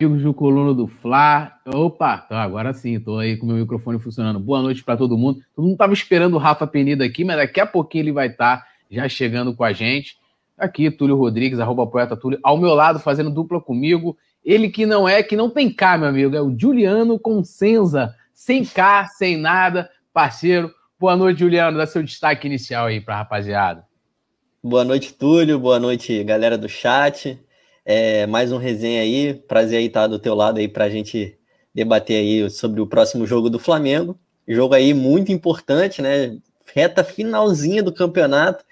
Amigos do Coluna do Fla. Opa, tá, agora sim, estou aí com o meu microfone funcionando. Boa noite para todo mundo. Todo mundo estava esperando o Rafa Penida aqui, mas daqui a pouquinho ele vai estar tá já chegando com a gente. Aqui, Túlio Rodrigues, arroba poeta Túlio, ao meu lado, fazendo dupla comigo. Ele que não é, que não tem K, meu amigo, é o Juliano Consenza, sem K, sem nada, parceiro. Boa noite, Juliano, dá seu destaque inicial aí para rapaziada. Boa noite, Túlio, boa noite, galera do chat. É, mais um resenha aí. Prazer aí estar do teu lado aí para a gente debater aí sobre o próximo jogo do Flamengo. Jogo aí muito importante, né? Reta finalzinha do campeonato.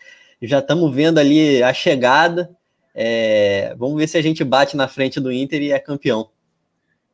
Já estamos vendo ali a chegada. É, vamos ver se a gente bate na frente do Inter e é campeão.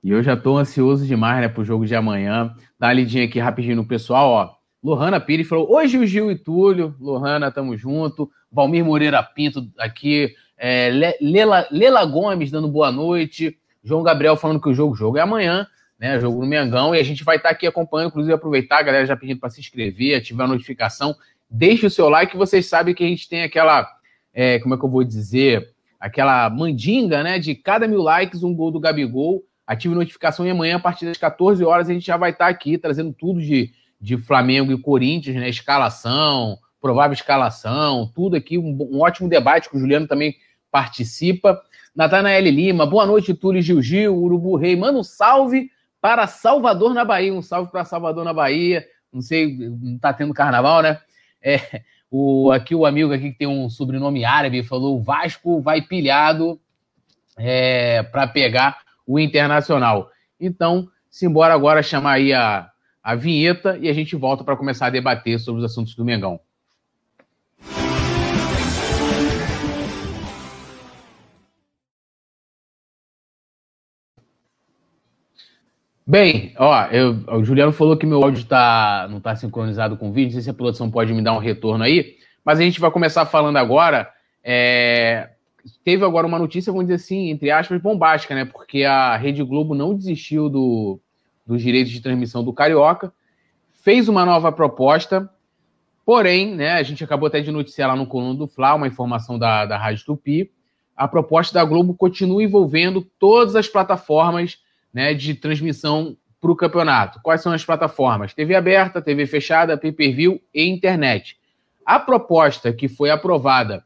E eu já estou ansioso demais, né, pro jogo de amanhã. Dá uma lidinha aqui rapidinho no pessoal, ó. Lohana Pires falou: hoje o Gil e Túlio. Lohana, tamo junto. Valmir Moreira Pinto aqui é, Lela, Lela Gomes dando boa noite. João Gabriel falando que o jogo, jogo é amanhã, né? Jogo no Mengão. E a gente vai estar aqui acompanhando, inclusive aproveitar, a galera já pedindo para se inscrever, ativar a notificação. Deixe o seu like, vocês sabem que a gente tem aquela. É, como é que eu vou dizer? Aquela mandinga, né? De cada mil likes, um gol do Gabigol. Ative notificação e amanhã, a partir das 14 horas, a gente já vai estar aqui trazendo tudo de, de Flamengo e Corinthians, né? Escalação, provável escalação, tudo aqui. Um, um ótimo debate que o Juliano também participa. Natanael Lima, boa noite, Túlio Gil Gil, Urubu Rei. Manda um salve para Salvador na Bahia. Um salve para Salvador na Bahia. Não sei, não tá tendo carnaval, né? É, o, aqui o amigo aqui que tem um sobrenome árabe falou: o Vasco vai pilhado é, para pegar o Internacional. Então, simbora agora chamar aí a, a vinheta e a gente volta para começar a debater sobre os assuntos do Mengão. Bem, ó, eu, o Juliano falou que meu áudio tá, não está sincronizado com o vídeo, não sei se a produção pode me dar um retorno aí, mas a gente vai começar falando agora. É, teve agora uma notícia, vamos dizer assim, entre aspas, bombástica, né? Porque a Rede Globo não desistiu do, dos direitos de transmissão do Carioca, fez uma nova proposta, porém, né, a gente acabou até de noticiar lá no coluna do Fla, uma informação da, da Rádio Tupi, a proposta da Globo continua envolvendo todas as plataformas né, de transmissão para o campeonato. Quais são as plataformas? TV aberta, TV fechada, pay-per-view e internet. A proposta que foi aprovada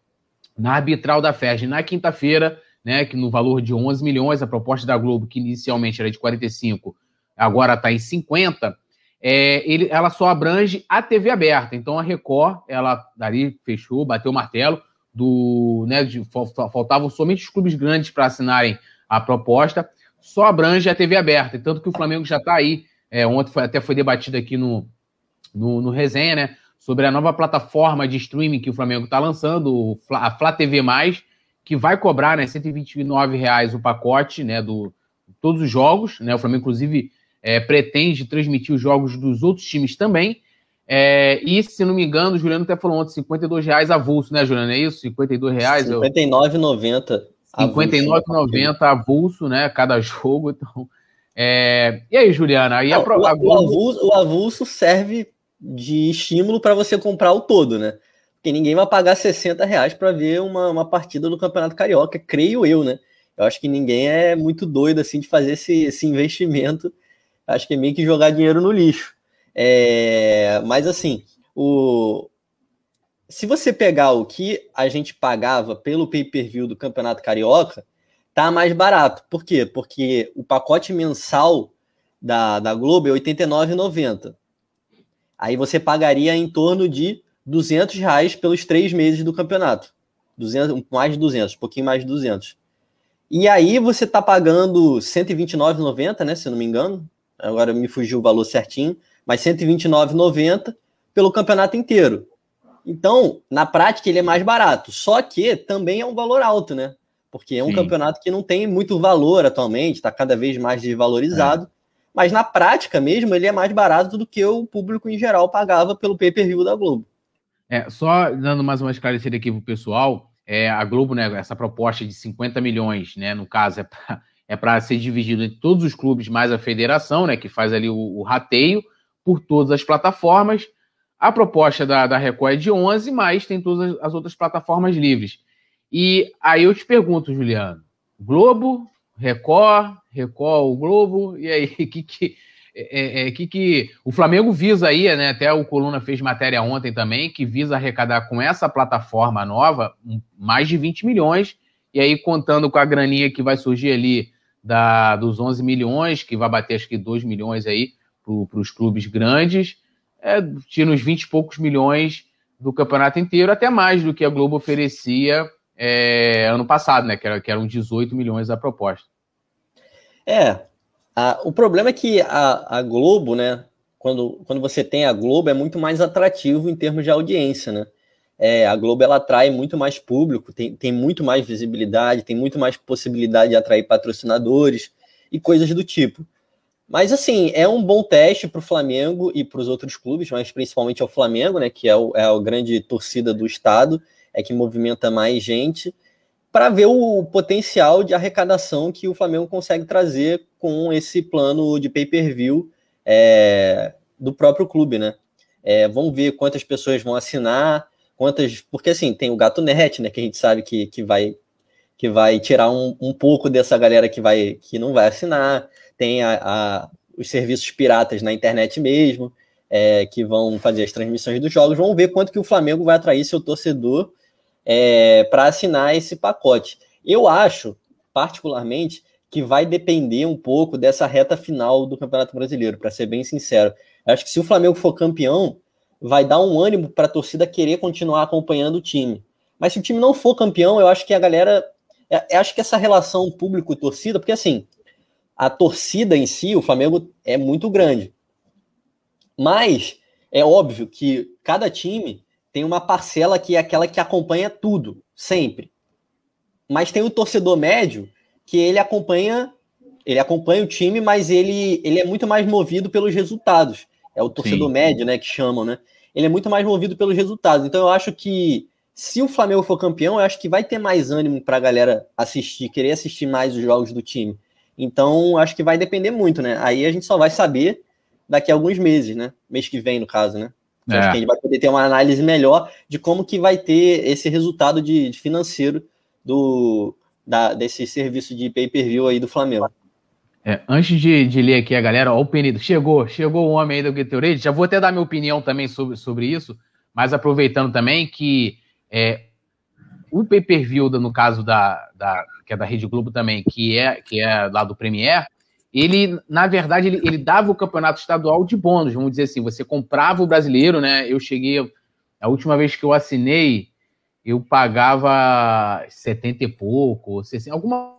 na arbitral da FERJ na quinta-feira, né, que no valor de 11 milhões, a proposta da Globo, que inicialmente era de 45, agora está em 50, é, ele, ela só abrange a TV aberta. Então a Record, ela dali fechou, bateu o martelo, do, né, de, faltavam somente os clubes grandes para assinarem a proposta só abrange a TV aberta. Tanto que o Flamengo já está aí. É, ontem foi, até foi debatido aqui no, no, no, resenha, né? Sobre a nova plataforma de streaming que o Flamengo está lançando, a Flá TV, que vai cobrar né, 129 reais o pacote né, do todos os jogos. Né? O Flamengo, inclusive, é, pretende transmitir os jogos dos outros times também. É, e, se não me engano, o Juliano até falou ontem, 52 reais avulso, né, Juliano? É isso? 52 reais? 59,90. 59,90 avulso, né? Cada jogo. Então, é... E aí, Juliana? Aí Não, a, o, o, avulso, o avulso serve de estímulo para você comprar o todo, né? Porque ninguém vai pagar 60 reais para ver uma, uma partida do Campeonato Carioca, creio eu, né? Eu acho que ninguém é muito doido assim de fazer esse, esse investimento. Acho que é meio que jogar dinheiro no lixo. É... Mas assim, o, se você pegar o que a gente pagava pelo pay-per-view do Campeonato Carioca, tá mais barato. Por quê? Porque o pacote mensal da, da Globo é R$ 89,90. Aí você pagaria em torno de 200 reais pelos três meses do campeonato. 200, mais de 200, um pouquinho mais de 200. E aí você está pagando R$ 129,90, né, se não me engano. Agora me fugiu o valor certinho, mas R$ 129,90 pelo campeonato inteiro. Então, na prática, ele é mais barato. Só que também é um valor alto, né? Porque é um Sim. campeonato que não tem muito valor atualmente, está cada vez mais desvalorizado. É. Mas na prática mesmo, ele é mais barato do que o público em geral pagava pelo pay-per-view da Globo. É, só dando mais uma esclarecida aqui para o pessoal, é, a Globo, né, essa proposta de 50 milhões, né, no caso, é para é ser dividido entre todos os clubes mais a federação, né, que faz ali o, o rateio por todas as plataformas. A proposta da, da Record é de 11, mas tem todas as outras plataformas livres. E aí eu te pergunto, Juliano, Globo Record, Record, o Globo, e aí, que que, é, é, que que o Flamengo visa aí, né? Até o Coluna fez matéria ontem também, que visa arrecadar com essa plataforma nova mais de 20 milhões, e aí contando com a graninha que vai surgir ali da, dos 11 milhões, que vai bater acho que 2 milhões aí para os clubes grandes, é, uns 20 e poucos milhões do campeonato inteiro, até mais do que a Globo oferecia é, ano passado, né? Que, era, que eram 18 milhões a proposta. É. A, o problema é que a, a Globo, né? Quando, quando você tem a Globo, é muito mais atrativo em termos de audiência, né? É, a Globo ela atrai muito mais público, tem, tem muito mais visibilidade, tem muito mais possibilidade de atrair patrocinadores e coisas do tipo. Mas assim, é um bom teste para o Flamengo e para os outros clubes, mas principalmente ao Flamengo, né? Que é, o, é a grande torcida do estado é que movimenta mais gente, para ver o potencial de arrecadação que o Flamengo consegue trazer com esse plano de pay-per-view é, do próprio clube, né? É, vamos ver quantas pessoas vão assinar, quantas. Porque assim, tem o Gato Net, né? Que a gente sabe que, que vai que vai tirar um, um pouco dessa galera que vai que não vai assinar. Tem a, a os serviços piratas na internet mesmo, é, que vão fazer as transmissões dos jogos. Vamos ver quanto que o Flamengo vai atrair seu torcedor é, para assinar esse pacote. Eu acho, particularmente, que vai depender um pouco dessa reta final do Campeonato Brasileiro, para ser bem sincero. Eu acho que se o Flamengo for campeão, vai dar um ânimo para a torcida querer continuar acompanhando o time. Mas se o time não for campeão, eu acho que a galera. É, eu acho que essa relação público-torcida, porque assim, a torcida em si, o Flamengo é muito grande. Mas é óbvio que cada time tem uma parcela que é aquela que acompanha tudo, sempre. Mas tem o torcedor médio que ele acompanha, ele acompanha o time, mas ele, ele é muito mais movido pelos resultados. É o torcedor Sim. médio, né, que chamam, né? Ele é muito mais movido pelos resultados. Então eu acho que se o Flamengo for campeão, eu acho que vai ter mais ânimo para a galera assistir, querer assistir mais os jogos do time. Então, acho que vai depender muito, né? Aí a gente só vai saber daqui a alguns meses, né? Mês que vem, no caso, né? É. Acho que a gente vai poder ter uma análise melhor de como que vai ter esse resultado de, de financeiro do, da, desse serviço de pay-per-view aí do Flamengo. É, antes de, de, ler aqui a galera, ó, o Penido, chegou, chegou o homem aí do Gatorade, já vou até dar minha opinião também sobre, sobre isso, mas aproveitando também que é, o pay-per-view, no caso da, da, que é da Rede Globo também, que é, que é lá do Premier, ele, na verdade, ele, ele dava o campeonato estadual de bônus, vamos dizer assim, você comprava o brasileiro, né? Eu cheguei, a última vez que eu assinei, eu pagava 70 e pouco, 60, alguma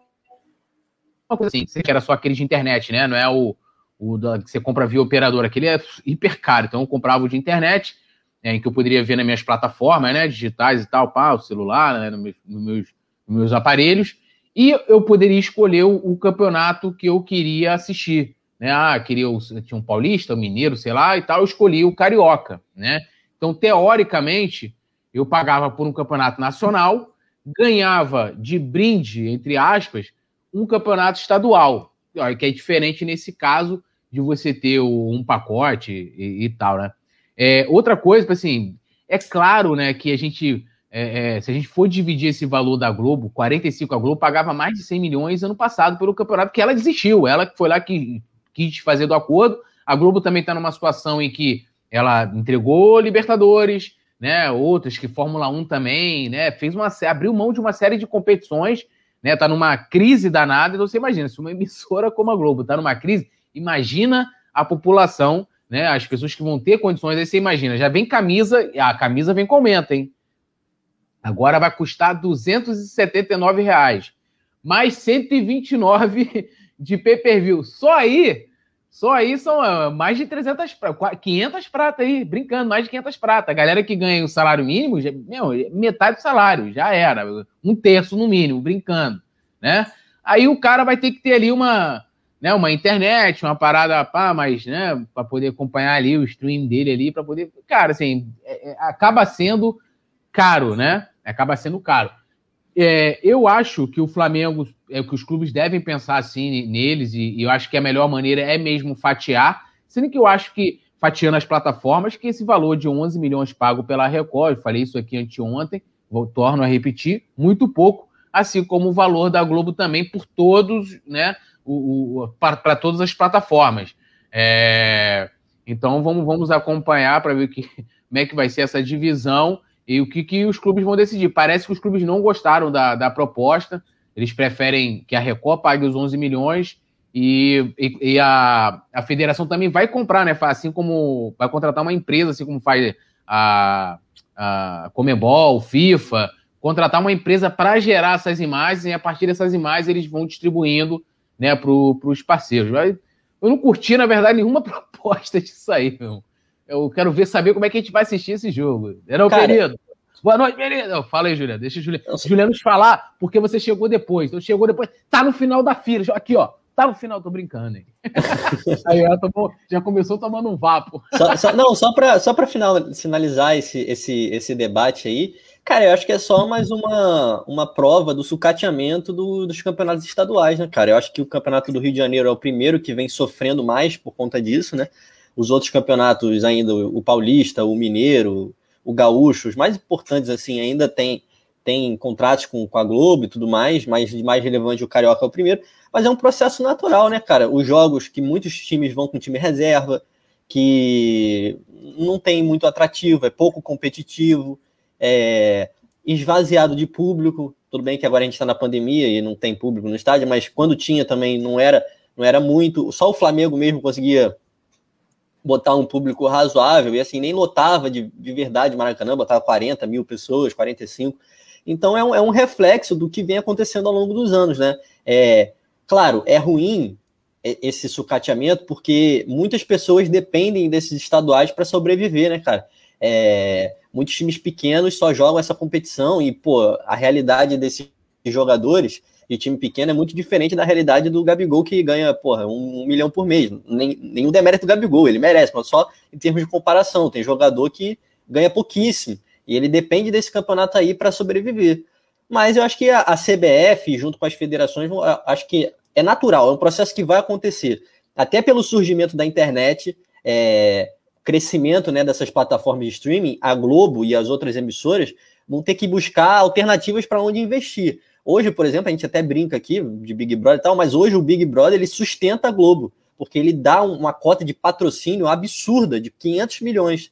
coisa assim, que era só aquele de internet, né? Não é o, o da, que você compra via operador, aquele é hiper caro, então eu comprava o de internet, né, em que eu poderia ver nas minhas plataformas, né, digitais e tal, pá, o celular, né, nos meus, nos meus aparelhos, e eu poderia escolher o, o campeonato que eu queria assistir. Né? Ah, queria o, tinha um paulista, um mineiro, sei lá, e tal, eu escolhi o carioca, né? Então, teoricamente, eu pagava por um campeonato nacional, ganhava de brinde, entre aspas, um campeonato estadual, que é diferente nesse caso de você ter um pacote e, e tal, né? É, outra coisa, assim, é claro, né, que a gente é, é, se a gente for dividir esse valor da Globo, 45, a Globo pagava mais de 100 milhões ano passado pelo campeonato, que ela desistiu, ela foi lá que quis fazer do acordo. A Globo também está numa situação em que ela entregou Libertadores, né, outras que Fórmula 1 também, né, fez uma abriu mão de uma série de competições, né, tá numa crise danada, então você imagina, se uma emissora como a Globo está numa crise, imagina a população, né, as pessoas que vão ter condições, aí você imagina, já vem camisa, a camisa vem com aumento, hein? Agora vai custar 279 reais, mais 129 de pay-per-view. Só aí, só aí são ah, mais de 300 pratas, 500 pratas aí, brincando, mais de 500 pratas. A galera que ganha o salário mínimo, já, meu, metade do salário, já era, um terço no mínimo, brincando, né? Aí o cara vai ter que ter ali uma, né, uma internet, uma parada pá, mas, né, para poder acompanhar ali o stream dele ali, para poder, cara, assim, é, é, acaba sendo caro, né? acaba sendo caro. É, eu acho que o Flamengo, é que os clubes devem pensar assim neles, e, e, eu acho que a melhor maneira é mesmo fatiar, sendo que eu acho que fatiando as plataformas, que esse valor de 11 milhões pago pela Record, eu falei isso aqui anteontem, vou, torno a repetir, muito pouco, assim como o valor da Globo também por todos, né? O, o para todas as plataformas. É, então vamos, vamos acompanhar para ver que, como é que vai ser essa divisão e o que, que os clubes vão decidir. Parece que os clubes não gostaram da, da proposta, eles preferem que a Record pague os 11 milhões e, e, e, a, a federação também vai comprar, né? Assim como vai contratar uma empresa, assim como faz a, a Comebol, FIFA, contratar uma empresa para gerar essas imagens e a partir dessas imagens eles vão distribuindo né, para os parceiros. Eu não curti, na verdade, nenhuma proposta disso aí, meu. Eu quero ver, saber como é que a gente vai assistir esse jogo. Era o período. Boa noite, Pereira. Fala aí, Juliano. Deixa o Juliano, Juliano falar, porque você chegou depois. Então, chegou depois. Tá no final da fila. Aqui, ó. Tá no final, tô brincando, hein? Aí ela tomou, já começou tomando um vapo. Só, só, não, só para só final, finalizar esse, esse, esse debate aí, cara, eu acho que é só mais uma, uma prova do sucateamento do, dos campeonatos estaduais, né, cara? Eu acho que o campeonato do Rio de Janeiro é o primeiro que vem sofrendo mais por conta disso, né? Os outros campeonatos ainda, o Paulista, o Mineiro, o Gaúcho, os mais importantes, assim, ainda tem tem contratos com, com a Globo e tudo mais, mas de mais relevante o Carioca é o primeiro. Mas é um processo natural, né, cara? Os jogos que muitos times vão com time reserva, que não tem muito atrativo, é pouco competitivo, é esvaziado de público. Tudo bem que agora a gente está na pandemia e não tem público no estádio, mas quando tinha também não era, não era muito. Só o Flamengo mesmo conseguia botar um público razoável e assim nem lotava de, de verdade Maracanã, botava 40 mil pessoas, 45. Então é um, é um reflexo do que vem acontecendo ao longo dos anos, né? É, claro, é ruim esse sucateamento porque muitas pessoas dependem desses estaduais para sobreviver, né, cara? É, muitos times pequenos só jogam essa competição e, pô, a realidade desses jogadores de time pequeno é muito diferente da realidade do Gabigol, que ganha, porra, um, um milhão por mês. Nem, nenhum demérito do Gabigol, ele merece, mas só em termos de comparação. Tem jogador que ganha pouquíssimo. E ele depende desse campeonato aí para sobreviver. Mas eu acho que a, a, CBF, junto com as federações, acho que é natural, é um processo que vai acontecer. Até pelo surgimento da internet, é, crescimento né, dessas plataformas de streaming, a Globo e as outras emissoras vão ter que buscar alternativas para onde investir. Hoje, por exemplo, a gente até brinca aqui de Big Brother e tal, mas hoje o Big Brother ele sustenta a Globo, porque ele dá uma cota de patrocínio absurda de 500 milhões.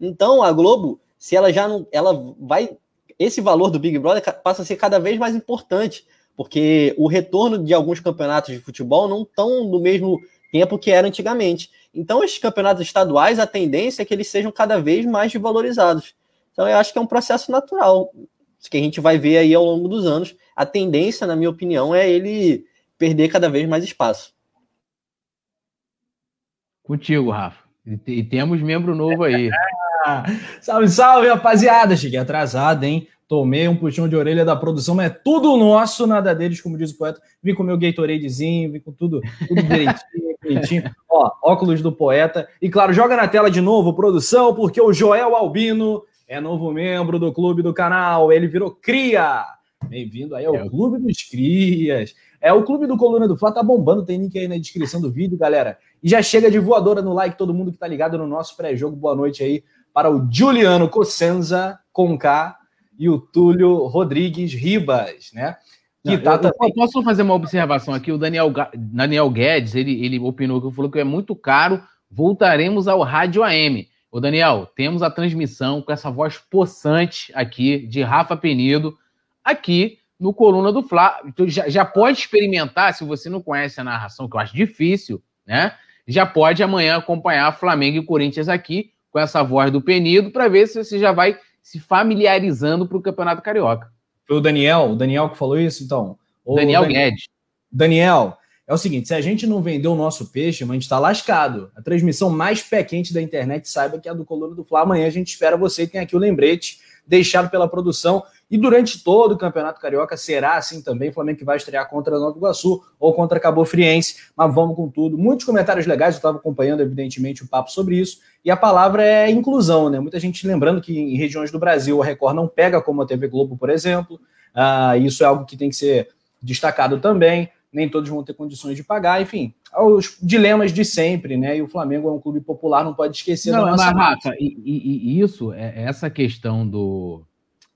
Então, a Globo se ela já não. Ela vai. Esse valor do Big Brother passa a ser cada vez mais importante, porque o retorno de alguns campeonatos de futebol não estão no mesmo tempo que era antigamente. Então, esses campeonatos estaduais, a tendência é que eles sejam cada vez mais valorizados. Então, eu acho que é um processo natural que a gente vai ver aí ao longo dos anos. A tendência, na minha opinião, é ele perder cada vez mais espaço. Contigo, Rafa. E, temos membro novo aí. salve, salve, rapaziada. Cheguei atrasado, hein? Tomei um puxão de orelha da produção, mas é tudo nosso, nada deles, como diz o poeta. Vim com meu Gatoradezinho, vim com tudo, tudo direitinho, direitinho. Ó, óculos do poeta. E claro, joga na tela de novo, produção, porque o Joel Albino é novo membro do clube do canal. Ele virou cria. Bem-vindo aí ao é. Clube dos Crias. É o Clube do Coluna do Fla, tá bombando, tem link aí na descrição do vídeo, galera. E já chega de voadora no like, todo mundo que tá ligado no nosso pré-jogo. Boa noite aí para o Juliano Cossenza Conká e o Túlio Rodrigues Ribas, né? Não, eu. Posso fazer uma observação aqui? O Daniel, Daniel Guedes, ele, ele opinou que falou que é muito caro, voltaremos ao Rádio AM. Ô Daniel, temos a transmissão com essa voz possante aqui de Rafa Penido, aqui no Coluna do Fla. Então, já, já pode experimentar, se você não conhece a narração, que eu acho difícil, né? Já pode amanhã acompanhar Flamengo e Corinthians aqui com essa voz do Penido para ver se você já vai se familiarizando para o Campeonato Carioca. Foi o Daniel, o Daniel que falou isso, então? Daniel Guedes. Daniel, é o seguinte: se a gente não vender o nosso peixe, a gente está lascado. A transmissão mais pé quente da internet, saiba que é a do Coluna do Fla. Amanhã a gente espera você. Tem aqui o lembrete deixado pela produção. E durante todo o Campeonato Carioca será assim também. O Flamengo que vai estrear contra Nova Iguaçu ou contra Cabo Friense. Mas vamos com tudo. Muitos comentários legais, eu estava acompanhando, evidentemente, o papo sobre isso. E a palavra é inclusão, né? Muita gente lembrando que em regiões do Brasil a Record não pega como a TV Globo, por exemplo. Ah, isso é algo que tem que ser destacado também. Nem todos vão ter condições de pagar, enfim, os dilemas de sempre, né? E o Flamengo é um clube popular, não pode esquecer não, da nossa. Mas, Rafa, e, e, e, isso, é, essa questão do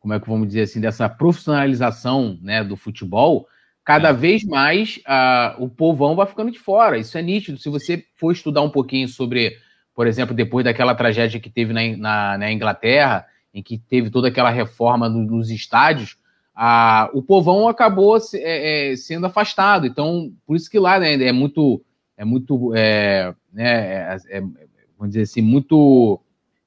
como é que vamos dizer assim, dessa profissionalização né, do futebol, cada é. vez mais uh, o povão vai ficando de fora. Isso é nítido. Se você for estudar um pouquinho sobre, por exemplo, depois daquela tragédia que teve na, na, na Inglaterra, em que teve toda aquela reforma no, nos estádios, uh, o povão acabou se, é, é, sendo afastado. Então, por isso que lá né, é muito, é muito, é, né, é, vamos dizer assim, muito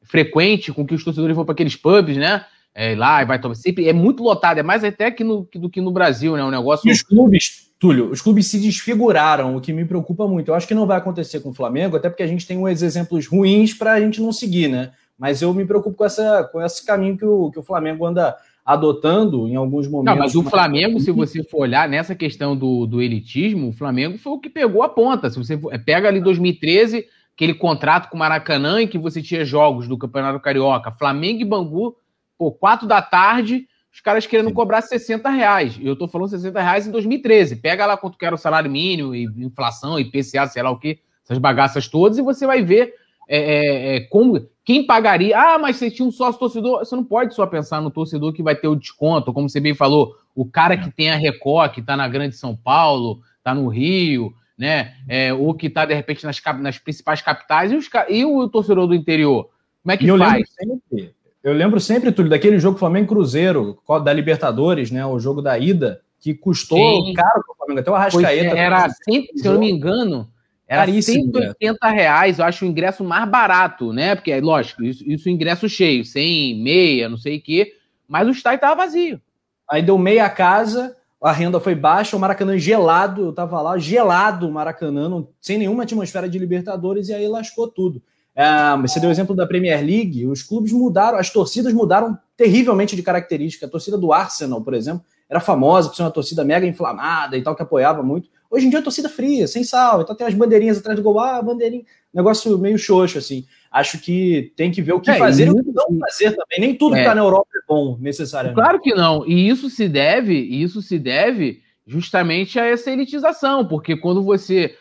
frequente com que os torcedores vão para aqueles pubs, né? É, lá e vai tomar. Sempre é muito lotado, é mais até que no, do que no Brasil, né? O negócio. E os clubes, Túlio, os clubes se desfiguraram, o que me preocupa muito. Eu acho que não vai acontecer com o Flamengo, até porque a gente tem uns exemplos ruins para a gente não seguir, né? Mas eu me preocupo com, essa, com esse caminho que o, que o Flamengo anda adotando em alguns momentos. Não, mas o Flamengo, se você for olhar nessa questão do, do elitismo, o Flamengo foi o que pegou a ponta. Se você for, pega ali 2013 aquele contrato com o Maracanã em que você tinha jogos do Campeonato Carioca, Flamengo e Bangu, pô, quatro da tarde, os caras querendo Sim. cobrar 60 reais. E eu tô falando 60 reais em 2013. Pega lá quanto que era o salário mínimo, e inflação, e PCA, sei lá o que, essas bagaças todas, e você vai ver é, é, é, como quem pagaria. Ah, mas você tinha um sócio torcedor. Você não pode só pensar no torcedor que vai ter o desconto, como você bem falou, o cara que tem a Record, que tá na Grande São Paulo, tá no Rio, né? É, ou que está, de repente, nas, nas principais capitais, e, os, e, o torcedor do interior? Como é que eu faz? Lembro sempre, eu lembro sempre, Túlio, daquele jogo Flamengo Cruzeiro, da Libertadores, né? O jogo da ida, que custou Sim. caro para o Flamengo, até o Arrascaeta. Era, sempre, se eu não me engano, era Caríssimo, 180 reais, eu acho o ingresso mais barato, né? Porque, lógico, isso, isso ingresso cheio, sem meia, não sei o quê, mas o estádio estava vazio. Aí deu meia casa, a renda foi baixa, o Maracanã gelado, eu tava lá, gelado o Maracanã, não, sem nenhuma atmosfera de Libertadores, e aí lascou tudo. É, você deu o exemplo da Premier League, os clubes mudaram, as torcidas mudaram terrivelmente de característica. A torcida do Arsenal, por exemplo, era famosa por ser uma torcida mega inflamada e tal, que apoiava muito. Hoje em dia é torcida fria, sem sal, então tem as bandeirinhas atrás do gol, ah, bandeirinha, negócio meio xoxo, assim acho que tem que ver o que é, fazer e o que não fazer também. Nem tudo é. que está na Europa é bom, necessariamente. Claro que não. E isso se deve, isso se deve justamente a essa elitização, porque quando você.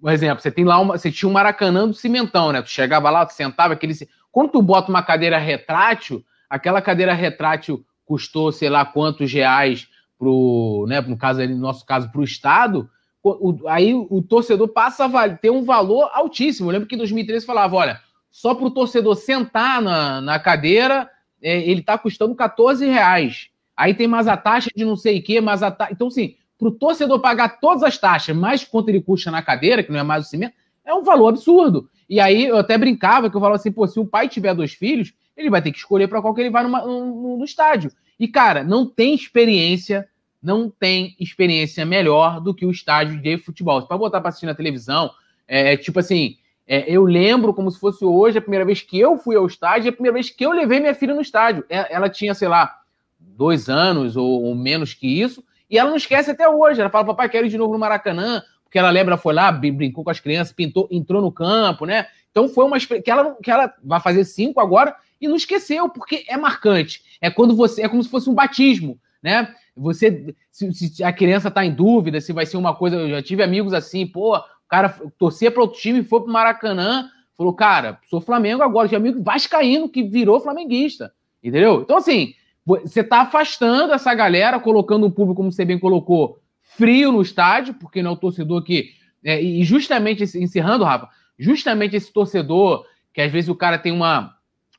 Por exemplo, você tem lá uma. Você tinha um Maracanã do cimentão, né? Tu chegava lá, tu sentava aquele. Quando tu bota uma cadeira retrátil, aquela cadeira retrátil custou, sei lá, quantos reais pro, né, no caso, no nosso caso, para o Estado, o, aí o torcedor passa a ter um valor altíssimo. Eu lembro que em 2013 falava: olha, só para o torcedor sentar na, na cadeira, é, ele está custando 14 reais. Aí tem mais a taxa de não sei o quê, mais a taxa. Então, assim, para o torcedor pagar todas as taxas, mais quanto ele custa na cadeira, que não é mais o cimento, é um valor absurdo. E aí eu até brincava que eu falava assim: pô, se o pai tiver dois filhos, ele vai ter que escolher para qual que ele vai numa, no, estádio. E, cara, não tem experiência não tem experiência melhor do que o estádio de futebol. Para botar para assistir na televisão, é, é tipo assim, é, eu lembro como se fosse hoje a primeira vez que eu fui ao estádio, a primeira vez que eu levei minha filha no estádio. É, ela tinha, sei lá, dois anos ou, ou, menos que isso, e ela não esquece até hoje. Ela fala, papai, quero ir de novo no Maracanã, porque ela lembra, foi lá, brincou com as crianças, pintou, entrou no campo, né? Então foi uma que ela, que ela vai fazer cinco agora e não esqueceu, porque é marcante. É quando você, é como se fosse um batismo, né? Você, se, se a criança está em dúvida se vai ser uma coisa, eu já tive amigos assim, pô, o cara torcia para outro time, foi para o Maracanã, falou, cara, sou Flamengo agora, tinha amigo vascaíno que virou flamenguista, entendeu? Então, assim, você está afastando essa galera, colocando o público, como você bem colocou, frio no estádio, porque não é o torcedor que. É, e justamente, encerrando, Rafa, justamente esse torcedor, que às vezes o cara tem uma,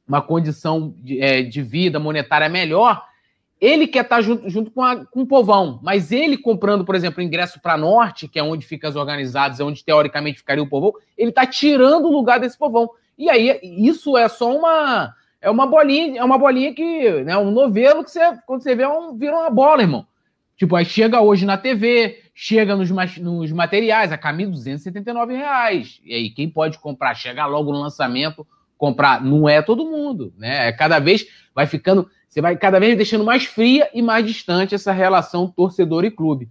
uma condição de, é, de vida monetária melhor, ele quer estar junto, junto com, a, com o povão, mas ele comprando, por exemplo, ingresso para norte, que é onde ficam as organizadas, é onde teoricamente ficaria o povão, ele está tirando o lugar desse povão. E aí, isso é só uma. É uma bolinha, é uma bolinha que. Né, um novelo que você, quando você vê, é um, vira uma bola, irmão. Tipo, aí chega hoje na TV, chega nos, nos materiais, a camisa 279 reais. E aí, quem pode comprar? Chega logo no lançamento, comprar. Não é todo mundo, né? É cada vez vai ficando você vai cada vez deixando mais fria e mais distante essa relação torcedor e clube.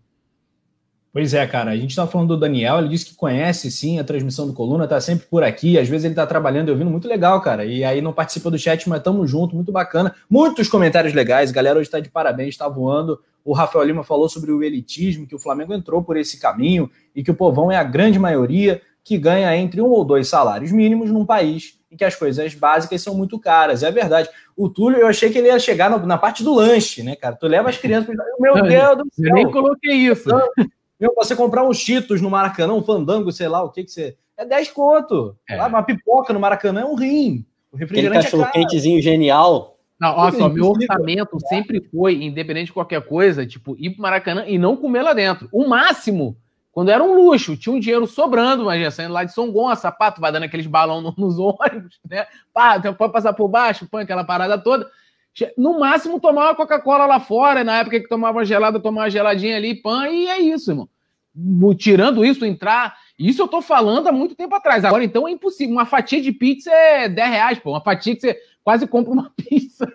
Pois é, cara. A gente estava falando do Daniel, ele disse que conhece sim a transmissão do Coluna, está sempre por aqui. Às vezes ele está trabalhando e ouvindo, muito legal, cara. E aí não participa do chat, mas estamos junto, muito bacana. Muitos comentários legais, galera hoje está de parabéns, está voando. O Rafael Lima falou sobre o elitismo, que o Flamengo entrou por esse caminho e que o povão é a grande maioria que ganha entre um ou dois salários mínimos num país em que as coisas básicas são muito caras. É verdade. O Túlio, eu achei que ele ia chegar na parte do lanche, né, cara? Tu leva as crianças. Meu Deus do céu! Eu nem coloquei isso. Meu, você comprar um Cheetos no Maracanã, um fandango, sei lá, o que que você. É 10 conto. É. uma pipoca no Maracanã é um rim. O refrigerante Aquele cachorro é quentezinho genial. Não, olha só, meu orçamento sempre foi, independente de qualquer coisa, tipo, ir pro Maracanã e não comer lá dentro. O máximo quando era um luxo, tinha um dinheiro sobrando, imagina, saindo lá de São Gonçalo, sapato, vai dando aqueles balão nos ônibus, né? Pá, pode passar por baixo, põe aquela parada toda. No máximo, tomar uma Coca-Cola lá fora, na época que tomava gelada, tomar uma geladinha ali, pã, e é isso, irmão. Tirando isso, entrar. Isso eu tô falando há muito tempo atrás. Agora, então, é impossível. Uma fatia de pizza é 10 reais, pô. Uma fatia que você quase compra uma pizza.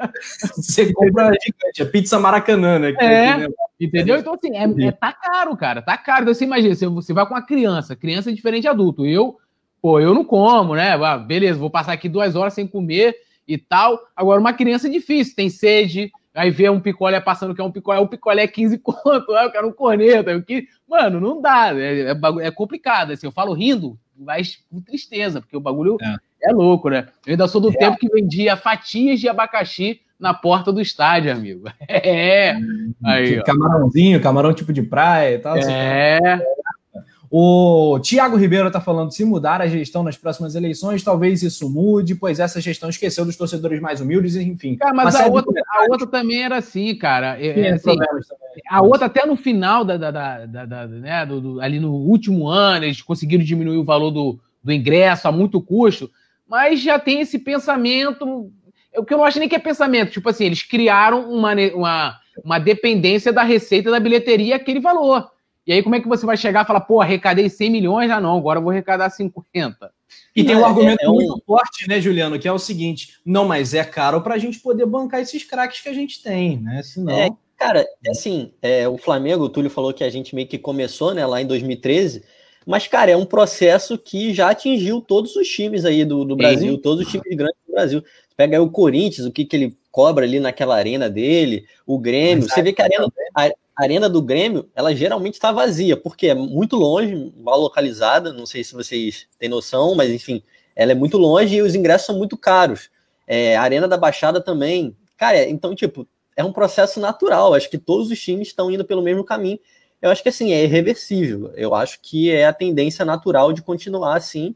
Você compra gigante, a pizza Maracanã, né? É, aqui, né? entendeu? Então, assim, é, é, tá caro, cara, tá caro. Então, você imagina, você, você vai com uma criança, criança é diferente de adulto. Eu, pô, eu não como, né? Ah, beleza, vou passar aqui duas horas sem comer e tal. Agora, uma criança é difícil, tem sede, aí vê um picolé passando que é um picolé, o picolé é 15 conto, eu quero um corneta. Eu que... Mano, não dá, é, é, é complicado. Assim, eu falo rindo, mas com tristeza, porque o bagulho... É é louco, né? Eu ainda sou do é. tempo que vendia fatias de abacaxi na porta do estádio, amigo. É. Aí, tipo camarãozinho, camarão tipo de praia e tal. Assim. É. Assim. O Tiago Ribeiro está falando: se mudar a gestão nas próximas eleições, talvez isso mude, pois essa gestão esqueceu dos torcedores mais humildes, enfim. Cara, mas a outra, a outra, também era assim, cara. É, é assim, a outra, até no final da, da, da, da né, do, do, ali no último ano, eles conseguiram diminuir o valor do, do ingresso a muito custo mas já tem esse pensamento, o que eu não acho nem que é pensamento, tipo assim, eles criaram uma, uma, uma dependência da receita da bilheteria aquele valor. E aí como é que você vai chegar e falar, pô, arrecadei 100 milhões, ah não, agora eu vou arrecadar 50. E tem um é, argumento é, é muito um... forte, né, Juliano, que é o seguinte, não, mas é caro para a gente poder bancar esses craques que a gente tem, né, senão... É, cara, assim, é, o Flamengo, o Túlio falou que a gente meio que começou, né, lá em 2013, mas, cara, é um processo que já atingiu todos os times aí do, do Brasil, todos os times grandes do Brasil. Pega aí o Corinthians, o que, que ele cobra ali naquela arena dele, o Grêmio. Você vê que a arena, a arena do Grêmio, ela geralmente está vazia, porque é muito longe, mal localizada. Não sei se vocês têm noção, mas enfim, ela é muito longe e os ingressos são muito caros. É, a Arena da Baixada também. Cara, então, tipo, é um processo natural. Acho que todos os times estão indo pelo mesmo caminho eu acho que assim, é irreversível. Eu acho que é a tendência natural de continuar assim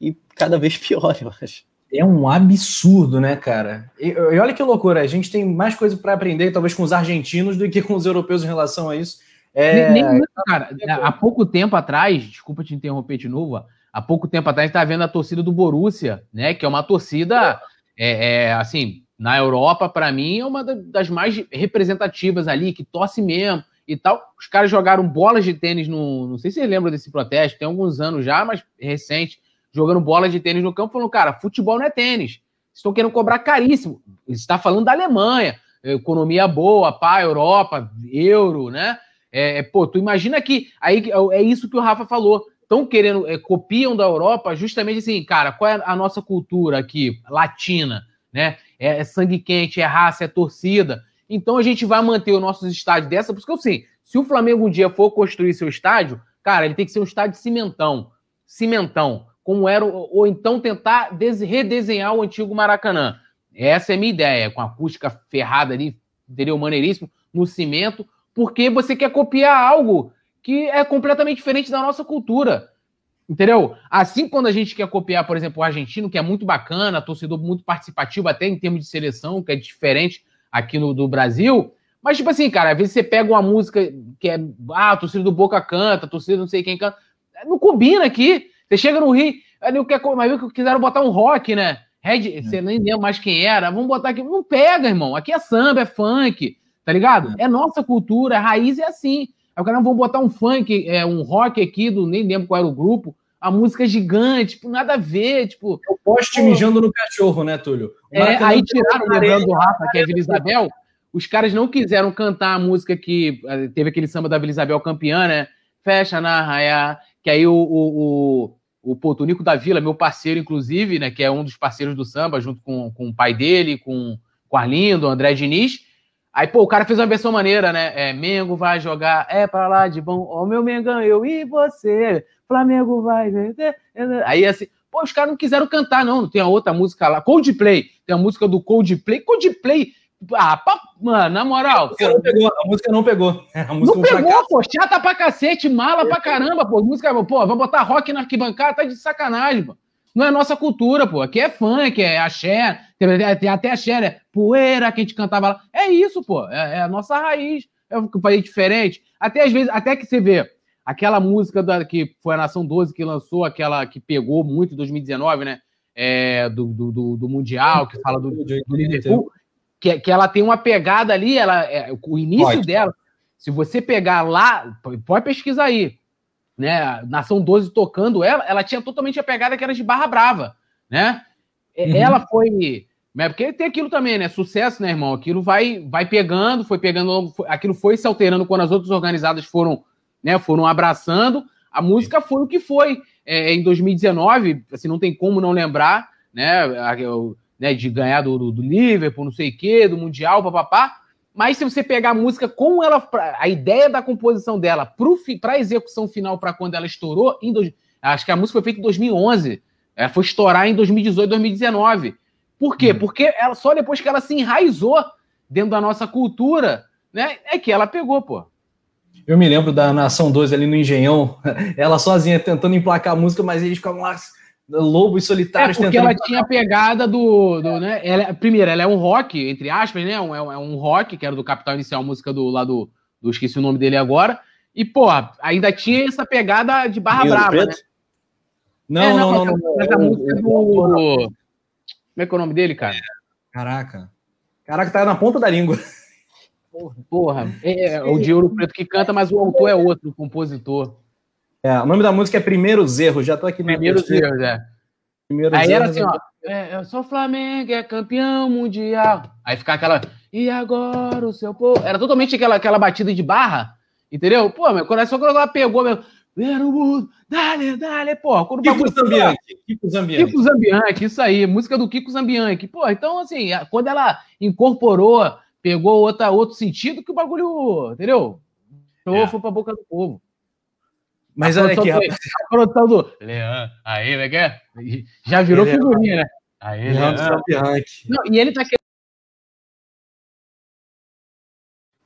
e cada vez pior, eu acho. É um absurdo, né, cara? E, e olha que loucura, a gente tem mais coisa para aprender, talvez, com os argentinos do que com os europeus em relação a isso. É... Nem, nem, cara, há pouco tempo atrás, desculpa te interromper de novo, há pouco tempo atrás está vendo a torcida do Borussia, né? Que é uma torcida, é, é assim, na Europa, para mim, é uma das mais representativas ali, que torce mesmo e tal. Os caras jogaram bolas de tênis no. Não sei se vocês lembram desse protesto, tem alguns anos já, mas recente, jogando bolas de tênis no campo, falando, cara, futebol não é tênis. Estão querendo cobrar caríssimo. está falando da Alemanha, economia boa, pá, Europa, euro, né? É, é, pô, tu imagina que. Aí é isso que o Rafa falou. Estão querendo, é, copiam da Europa justamente assim, cara, qual é a nossa cultura aqui, latina, né? É, é sangue quente, é raça, é torcida. Então a gente vai manter os nossos estádios dessa, porque sei, se o Flamengo um dia for construir seu estádio, cara, ele tem que ser um estádio cimentão, cimentão, como era, ou então tentar redesenhar o antigo Maracanã. Essa é a minha ideia, com a acústica ferrada ali, entendeu? Maneiríssimo, no cimento, porque você quer copiar algo que é completamente diferente da nossa cultura. Entendeu? Assim, quando a gente quer copiar, por exemplo, o argentino, que é muito bacana, torcedor muito participativo, até em termos de seleção, que é diferente aqui no do Brasil. Mas, tipo assim, cara, às vezes você pega uma música que é. Ah, a torcida do Boca canta, a torcida não sei quem canta. Não combina aqui. Você chega no Rio, aí quer, mas viu que quiseram botar um rock, né? Red, é. você nem lembra mais quem era. Vamos botar aqui. Não pega, irmão. Aqui é samba, é funk, tá ligado? É, é nossa cultura, a raiz é assim. Aí o cara, vamos botar um funk, é, um rock aqui, do, nem lembro qual era o grupo a música é gigante, tipo, nada a ver, tipo... Eu poste pô, mijando no cachorro, né, Túlio? É, aí tiraram, lembrando do Rafa, que é a Vila Isabel, os caras não quiseram cantar a música que eh, teve aquele samba da Vila Isabel campeã, né? Fecha na raia, que aí o, o, o, o Potunico da Vila, meu parceiro, inclusive, né, que é um dos parceiros do samba, junto com, com o pai dele, com, com Arlindo, André Diniz, Aí, pô, o cara fez uma versão maneira, né? É, Mengo vai jogar, é pra lá de bom, ó, meu Mengão, eu e você. Flamengo vai. Aí assim, Pô, os caras não quiseram cantar, não. Tem a outra música lá, Coldplay. Tem a música do Coldplay. Coldplay. Ah, mano, na moral. A música não pegou. A música não pegou. A música não pegou, pô. Chata pra cacete, mala pra caramba, pô. Música, pô, vai botar rock na arquibancada, tá de sacanagem, pô. Não é nossa cultura, pô. Aqui é funk, é axé, tem, até axé, né? Poeira que a gente cantava lá. É isso, pô. É, é a nossa raiz. É que eu falei diferente. Até às vezes, até que você vê aquela música da, que foi a Nação 12 que lançou, aquela que pegou muito em 2019, né? É, do, do, do, Mundial, que fala do, do Liverpool, que, que ela tem uma pegada ali, ela, é, o início pode. dela, se você pegar lá, pode pesquisar aí, né? Nação 12 tocando ela, ela tinha totalmente a pegada que era de Barra Brava, né? Uhum. Ela foi. Né, porque tem aquilo também, né? Sucesso, né, irmão? Aquilo vai, vai pegando, foi pegando, aquilo foi se alterando quando as outras organizadas foram, né, foram abraçando. A música foi o que foi. É, em 2019, assim, não tem como não lembrar, né, né de ganhar do, do, do Liverpool, não sei o quê, do Mundial, papapá. Mas se você pegar a música com ela, a ideia da composição dela para a execução final, para quando ela estourou, em do, acho que a música foi feita em 2011, ela foi estourar em 2018, 2019. Por quê? Hum. Porque ela, só depois que ela se enraizou dentro da nossa cultura, né, é que ela pegou, pô. Eu me lembro da Nação 2 ali no Engenhão, ela sozinha tentando emplacar a música, mas eles ficavam lá lobos solitários. É porque ela tinha a pegada do, do né? Ela, primeiro, ela é um rock, entre aspas, né? Um, é, um, é um rock, que era do Capital Inicial, música do lá do, do esqueci o nome dele agora. E, pô, ainda tinha essa pegada de barra Rio brava, né? Não, é, não, não, não, não, música do. Como é que é o nome dele, cara? Caraca. Caraca, tá na ponta da língua. Porra, porra. É, é, o de Ouro Preto que canta, mas o autor é outro, o compositor. É, o nome da música é Primeiros Erros, já tô aqui no Primeiros Erros, é. Primeiros Aí era assim, ó. É, eu sou Flamengo, é campeão mundial. Aí ficar aquela. E agora o seu povo. Era totalmente aquela, aquela batida de barra, entendeu? Pô, meu coração quando ela pegou, meu. Vero mundo, dale, dale, pô. Quando Kiko Zambianchi. Kiko Zambianchi. Kiko Zambianchi, isso aí, música do Kiko Zambianchi. Pô, então, assim, quando ela incorporou, pegou outra, outro sentido, que o bagulho, entendeu? É. Foi pra boca do povo. Mas olha aqui, rapaz. A produção do Leão, aí, né, que é? Já virou ele figurinha, né? Aí, Leão Não, e ele tá querendo.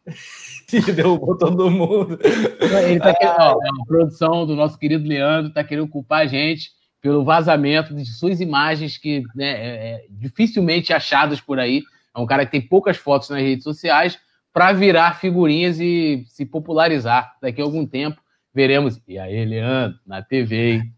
Derrubou todo mundo. Ele tá querendo, ó, a produção do nosso querido Leandro tá querendo culpar a gente pelo vazamento de suas imagens que né, é, é, dificilmente achadas por aí. É um cara que tem poucas fotos nas redes sociais para virar figurinhas e se popularizar daqui a algum tempo veremos. E aí, Leandro, na TV, hein?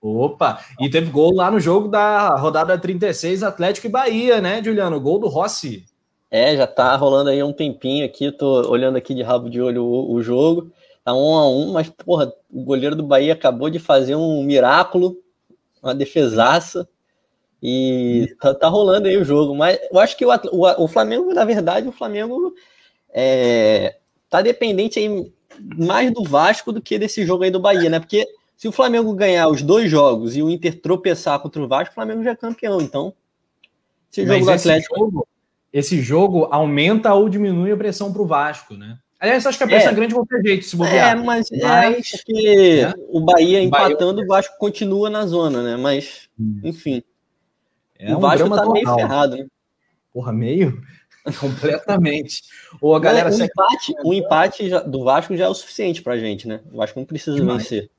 Opa! E teve gol lá no jogo da rodada 36, Atlético e Bahia, né, Juliano? Gol do Rossi. É, já tá rolando aí um tempinho aqui, tô olhando aqui de rabo de olho o, o jogo. Tá um a um, mas, porra, o goleiro do Bahia acabou de fazer um miraculo, uma defesaça. E tá, tá, rolando aí o jogo. Mas eu acho que o, o, o Flamengo, na verdade, o Flamengo é, tá dependente aí mais do Vasco do que desse jogo aí do Bahia, né? Porque se o Flamengo ganhar os dois jogos e o Inter tropeçar contra o Vasco, o Flamengo já é campeão. Então, esse jogo Mas do Atlético. Esse jogo, esse jogo aumenta ou diminui a pressão para o Vasco, né? Aliás, acho que a pressão é, é grande de qualquer jeito, se bobear. É, mas, mas é porque é. o Bahia empatando, Bahia... o Vasco continua na zona, né? Mas, enfim. É o um Vasco tá meio ferrado, né? Porra, meio? Completamente. Ou a galera. o empate, o empate do Vasco já é o suficiente pra gente, né? O Vasco não precisa Demais. vencer.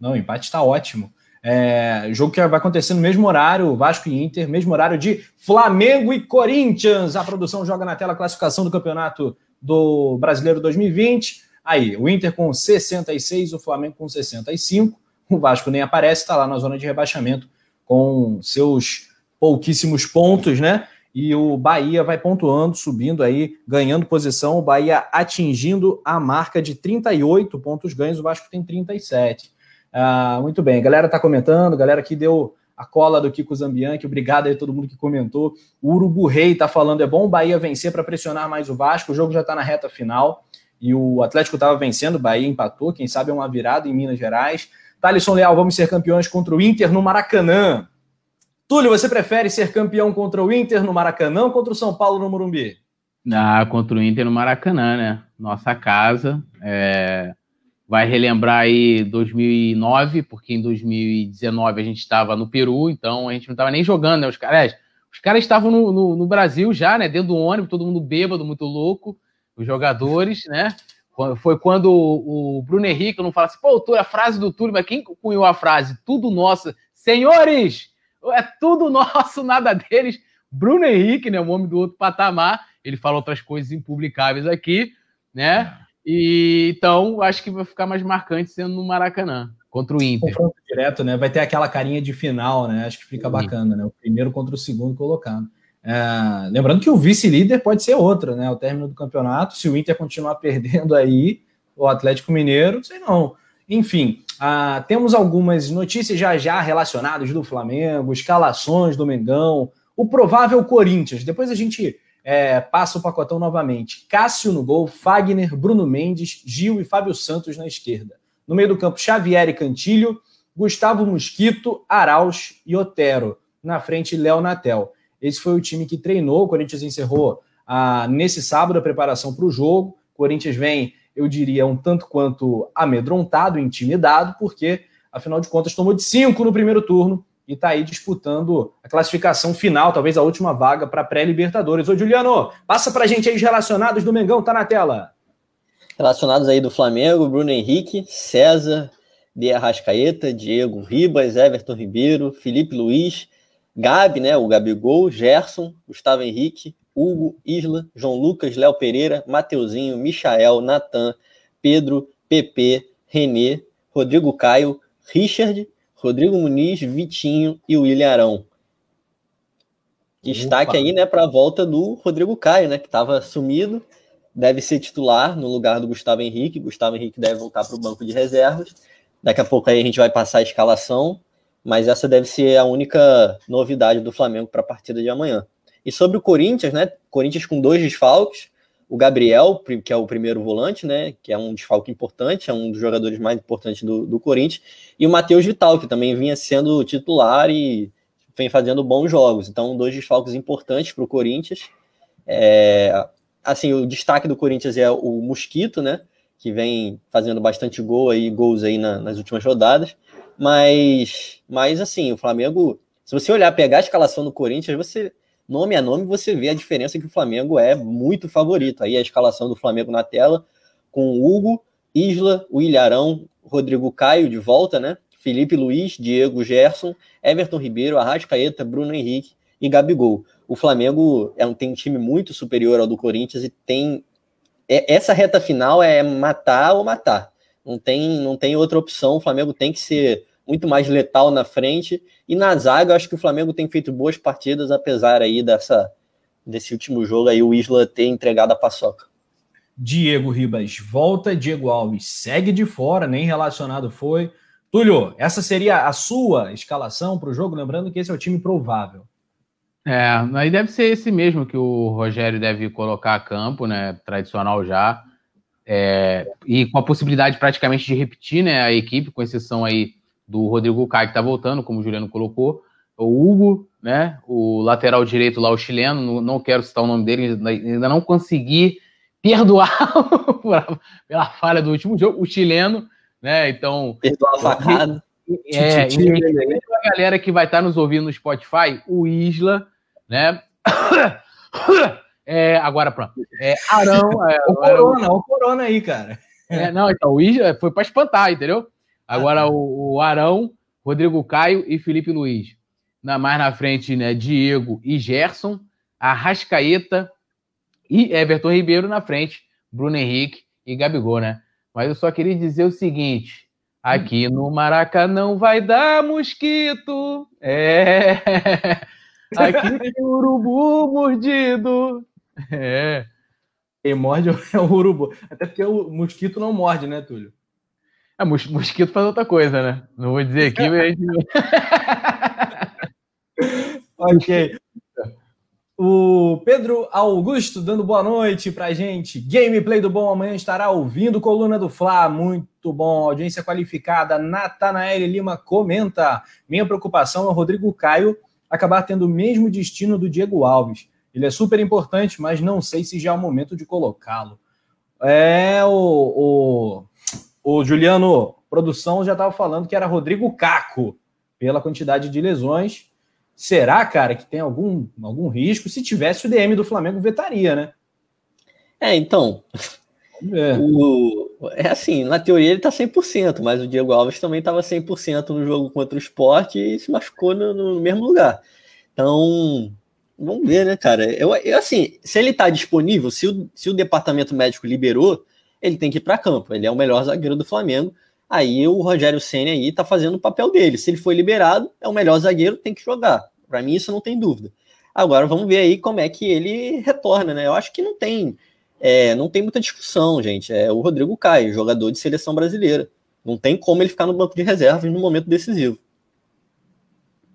Não, o empate tá ótimo. É, jogo que vai acontecer no mesmo horário, Vasco e Inter, mesmo horário de Flamengo e Corinthians. A produção joga na tela a classificação do campeonato do Brasileiro 2020. Aí, o Inter com 66, o Flamengo com 65. O Vasco nem aparece, está lá na zona de rebaixamento com seus pouquíssimos pontos, né? E o Bahia vai pontuando, subindo aí, ganhando posição, o Bahia atingindo a marca de 38 pontos ganhos, o Vasco tem 37. Ah, muito bem, a galera tá comentando, galera que deu a cola do Kiko Zambianchi, obrigado aí a todo mundo que comentou. O Urubu Rei tá falando, é bom o Bahia vencer para pressionar mais o Vasco, o jogo já tá na reta final, e o Atlético estava vencendo, o Bahia empatou, quem sabe é uma virada em Minas Gerais. Thalisson Leal, vamos ser campeões contra o Inter no Maracanã. Túlio, você prefere ser campeão contra o Inter no Maracanã ou contra o São Paulo no Morumbi? Ah, contra o Inter no Maracanã, né? Nossa casa. É... vai relembrar aí 2009, porque em 2019 a gente estava no Peru, então a gente não estava nem jogando, né? Os caras, os caras estavam no, no, no, Brasil já, né? Dentro do ônibus, todo mundo bêbado, muito louco, os jogadores, né? Foi quando o, Bruno Henrique não fala assim, pô, a frase do Túlio, mas quem cunhou a frase? Tudo nosso. Senhores, é tudo nosso, nada deles. Bruno Henrique, né? O homem do outro patamar. Ele fala outras coisas impublicáveis aqui, né? E então acho que vai ficar mais marcante sendo no Maracanã contra o Inter. Confronto direto, né? Vai ter aquela carinha de final, né? Acho que fica bacana, né? O primeiro contra o segundo colocado. É, lembrando que o vice-líder pode ser outro, né? O término do campeonato, se o Inter continuar perdendo aí, o Atlético Mineiro, sei não. Enfim, ah, temos algumas notícias já já relacionadas do Flamengo, escalações do Mengão, o provável Corinthians. Depois a gente é, passa o pacotão novamente. Cássio no gol, Fagner, Bruno Mendes, Gil e Fábio Santos na esquerda. No meio do campo, Xavier e Cantilho, Gustavo Mosquito, Arauz e Otero. Na frente, Léo Natel. Esse foi o time que treinou. O Corinthians encerrou ah, nesse sábado a preparação para o jogo. O Corinthians vem, eu diria, um tanto quanto amedrontado, intimidado, porque, afinal de contas, tomou de cinco no primeiro turno e está aí disputando a classificação final, talvez a última vaga para pré-Libertadores. Ô, Juliano, passa para a gente aí os relacionados do Mengão, tá na tela. Relacionados aí do Flamengo, Bruno Henrique, César, De Arrascaeta, Diego Ribas, Everton Ribeiro, Felipe Luiz, Gabi, né, o Gabigol, Gerson, Gustavo Henrique, Hugo, Isla, João Lucas, Léo Pereira, Mateuzinho, Michael, Natan, Pedro, PP, Renê, Rodrigo Caio, Richard, Rodrigo Muniz, Vitinho e William Arão. Destaque Opa. aí, né, para a volta do Rodrigo Caio, né, que estava sumido, deve ser titular no lugar do Gustavo Henrique. Gustavo Henrique deve voltar para o banco de reservas. Daqui a pouco aí a gente vai passar a escalação, mas essa deve ser a única novidade do Flamengo para a partida de amanhã. E sobre o Corinthians, né, Corinthians com dois desfalques, o Gabriel, que é o primeiro volante, né? Que é um desfalque importante, é um dos jogadores mais importantes do, do Corinthians, e o Matheus Vital, que também vinha sendo titular e vem fazendo bons jogos. Então, dois desfalques importantes para o Corinthians. É, assim, o destaque do Corinthians é o Mosquito, né? Que vem fazendo bastante gol aí, gols aí na, nas últimas rodadas. Mas, mas assim, o Flamengo, se você olhar, pegar a escalação do Corinthians, você nome a nome, você vê a diferença que o Flamengo é muito favorito. Aí a escalação do Flamengo na tela, com Hugo, Isla, o Rodrigo Caio de volta, né? Felipe Luiz, Diego Gerson, Everton Ribeiro, Arrascaeta, Bruno Henrique e Gabigol. O Flamengo é um, tem um time muito superior ao do Corinthians e tem. É, essa reta final é matar ou matar. Não tem, não tem outra opção. O Flamengo tem que ser muito mais letal na frente. E na zaga, eu acho que o Flamengo tem feito boas partidas, apesar aí dessa, desse último jogo aí, o Isla ter entregado a paçoca. Diego Ribas volta, Diego Alves segue de fora, nem relacionado foi. Túlio, essa seria a sua escalação para o jogo, lembrando que esse é o time provável. É, aí deve ser esse mesmo que o Rogério deve colocar a campo, né? Tradicional já. É, e com a possibilidade praticamente de repetir né, a equipe, com exceção aí do Rodrigo Caio, que está voltando, como o Juliano colocou, o Hugo, né, o lateral direito lá, o chileno, não, quero citar o nome dele, ainda não consegui perdoar pela falha do último jogo, o chileno, né, então... Perdoar a facada. É, e a galera que vai estar tá nos ouvindo no Spotify, o Isla, né, é, agora pronto, é, Arão... É, o Corona, o Corona aí, cara. É, não, então, o Isla foi para espantar, entendeu? Agora ah, o, o, Arão, Rodrigo Caio e Felipe Luiz. Na, mais na frente, né, Diego e Gerson, Arrascaeta e Everton Ribeiro na frente, Bruno Henrique e Gabigol, né? Mas eu só queria dizer o seguinte: aqui no Maracanã vai dar mosquito. É. Aqui tem urubu mordido. É. Quem morde é o urubu. Até porque o mosquito não morde, né, Túlio? É, mosquito faz outra coisa, né? Não vou dizer aqui, mas. ok. O Pedro Augusto dando boa noite pra gente. Gameplay do Bom amanhã estará ouvindo coluna do Fla. Muito bom. Audiência qualificada. Natanael Lima comenta. Minha preocupação é o Rodrigo Caio acabar tendo o mesmo destino do Diego Alves. Ele é super importante, mas não sei se já é o momento de colocá-lo. É o, o O Juliano, produção já estava falando que era Rodrigo Caco, pela quantidade de lesões. Será, cara, que tem algum, algum risco? Se tivesse o DM do Flamengo, vetaria, né? É, então. É. O, é assim, na teoria ele tá 100%, mas o Diego Alves também estava 100% no jogo contra o esporte e se machucou no, no, mesmo lugar. Então, vamos ver, né, cara? Eu, eu, assim, se ele tá disponível, se o, se o departamento médico liberou, ele tem que ir para campo. Ele é o melhor zagueiro do Flamengo. Aí o Rogério Senna aí tá fazendo o papel dele. Se ele foi liberado, é o melhor zagueiro, tem que jogar. Para mim, isso não tem dúvida. Agora vamos ver aí como é que ele retorna, né? Eu acho que não tem, é, não tem muita discussão, gente. É o Rodrigo Caio, jogador de seleção brasileira. Não tem como ele ficar no banco de reservas no momento decisivo.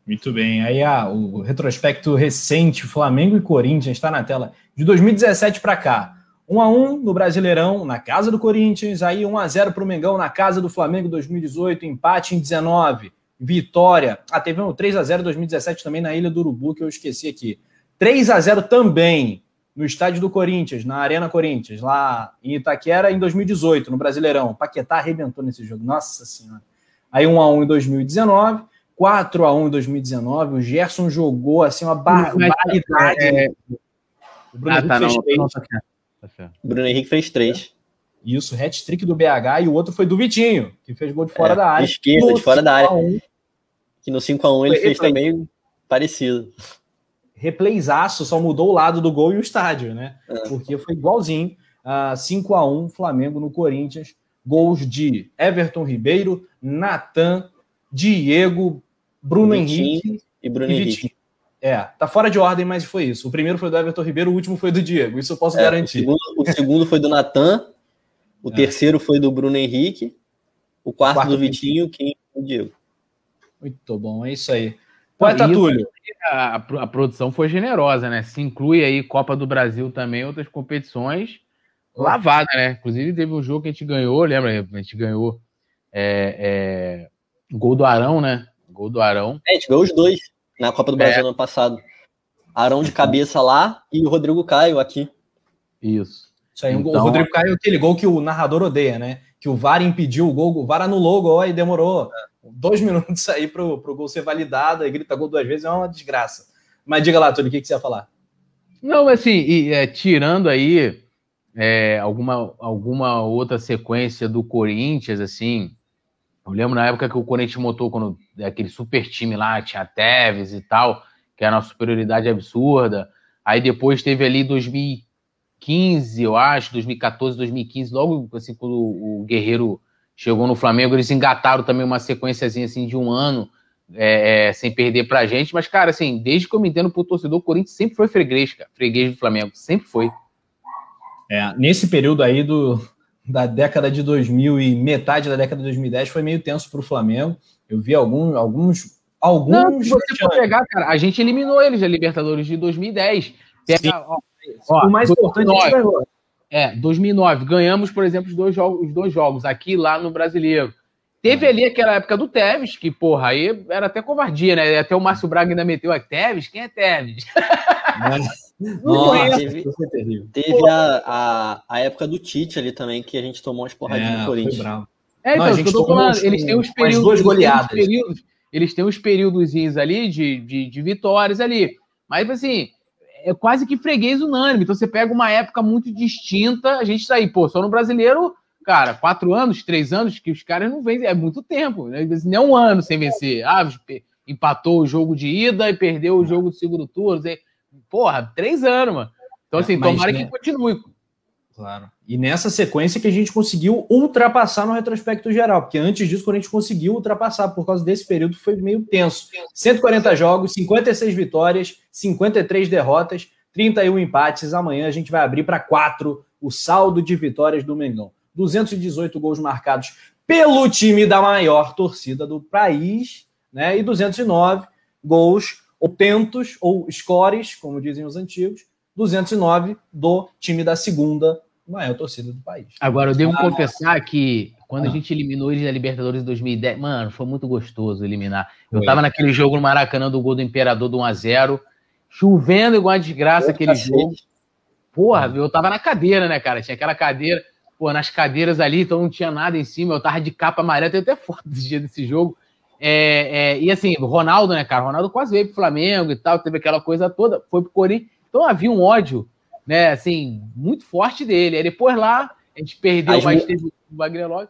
Muito bem. Aí ah, o retrospecto recente, Flamengo e Corinthians, está na tela. De 2017 para cá. 1 a 1 no Brasileirão, na casa do Corinthians, aí 1 a 0 para o Mengão na casa do Flamengo 2018, empate em 19, vitória. Ah, teve um 3 a 0 2017 também na Ilha do Urubu, que eu esqueci aqui. 3 a 0 também no estádio do Corinthians, na Arena Corinthians, lá em Itaquera em 2018, no Brasileirão. Paquetá arrebentou nesse jogo. Nossa Senhora. Aí 1 a 1 em 2019, 4 a 1 em 2019. O Gerson jogou assim uma barbaridade. É... O Bruno ah, tá, não, não, Tá Bruno Henrique fez três. Isso, hat-trick do BH e o outro foi do Vitinho, que fez gol de fora é, da área. Esquerda, de fora da área. Que no 5x1 ele fez também parecido. Replayzaço, só mudou o lado do gol e o estádio, né? É. Porque foi igualzinho. Uh, 5x1, Flamengo no Corinthians. Gols de Everton Ribeiro, Natan, Diego, Bruno Henrique e Bruno e Henrique. É, tá fora de ordem, mas foi isso. O primeiro foi do Everton Ribeiro, o último foi do Diego. Isso eu posso é, garantir. O segundo, o segundo, foi do Natan, o é. terceiro foi do Bruno Henrique, o quarto, o quarto do Vitinho, quem foi o Diego. Muito bom, é isso aí. Poeta Túlio. A, a, produção foi generosa, né? Se inclui aí Copa do Brasil também, outras competições. Lavada, né? Inclusive teve um jogo que a gente ganhou, lembra? A gente ganhou é, é, gol do Arão, né? Gol do Arão. É, a gente ganhou os dois na Copa do Brasil é. no ano passado. Arão de cabeça lá e o Rodrigo Caio aqui. Isso. Isso aí, então... o Rodrigo Caio é aquele gol que o narrador odeia, né? Que o VAR impediu o gol, o VAR anulou o gol e demorou dois minutos aí pro, pro gol ser validado, e grita gol duas vezes, é uma desgraça. Mas diga lá, Túlio, o que, que você ia falar? Não, assim, e, é, tirando aí é, alguma, alguma outra sequência do Corinthians, assim, eu lembro na época que o Corinthians montou quando aquele super time lá, tinha Tevez e tal, que era uma superioridade absurda. Aí depois teve ali 2015, eu acho, 2014, 2015, logo assim, quando o Guerreiro chegou no Flamengo, eles engataram também uma sequenciazinha assim de um ano, é, é, sem perder pra gente. Mas, cara, assim, desde que eu me entendo pro torcedor, o Corinthians sempre foi freguês, cara, freguês do Flamengo, sempre foi. É, nesse período aí do, da década de 2000 e metade da década de 2010 foi meio tenso para o Flamengo. Eu vi alguns, alguns, alguns. Não, se você for pegar, cara, a gente eliminou eles da Libertadores de 2010. Pega, ó, ó, o mais 2009, importante é 2009. Ganhamos, por exemplo, os dois jogos, os dois jogos aqui lá no Brasileiro. Teve ali aquela época do Tevez, que, porra, aí era até covardia, né? Até o Márcio Braga ainda meteu a Tevez. Quem é Tevez? Nossa, teve, teve a, a, a, época do Tite ali também, que a gente tomou umas porradinhas é, no Corinthians. É, então, Não, eu tô falando, eles têm os períodos. Duas goleadas. Eles têm os períodos, eles têm os períodos ali de, de, de vitórias ali. Mas, assim, é quase que freguês unânime. Então você pega uma época muito distinta, a gente tá aí, pô, só no brasileiro, cara, quatro anos, três anos, que os caras não vencem, é muito tempo, né? Nem um ano sem vencer. Ah, empatou o jogo de ida e perdeu o jogo do segundo turno. Porra, três anos, mano. Então, assim, Mas, tomara né? que continue. Claro. E nessa sequência que a gente conseguiu ultrapassar no retrospecto geral, porque antes disso, quando a gente conseguiu ultrapassar, por causa desse período, foi meio tenso. 140 jogos, 56 vitórias, 53 derrotas, 31 empates. Amanhã a gente vai abrir para quatro o saldo de vitórias do Mengão. 218 gols marcados pelo time da maior torcida do país, né? E 209 gols ou pentos, ou scores, como dizem os antigos, 209 do time da segunda maior torcida do país. Agora, eu devo ah, confessar que quando ah. a gente eliminou eles da Libertadores em 2010, mano, foi muito gostoso eliminar. Eu foi. tava naquele jogo no Maracanã do gol do Imperador do 1x0, chovendo igual a desgraça aquele jogo. Porra, eu tava na cadeira, né, cara? Tinha aquela cadeira. pô, nas cadeiras ali, então não tinha nada em cima, eu tava de capa amarela, tem até foto desse dia desse jogo. É, é, e assim, o Ronaldo, né, cara? O Ronaldo quase veio pro Flamengo e tal, teve aquela coisa toda, foi pro Corinthians. Então havia um ódio, né, assim, muito forte dele. Aí depois lá, a gente perdeu, As mas teve o Magrelog.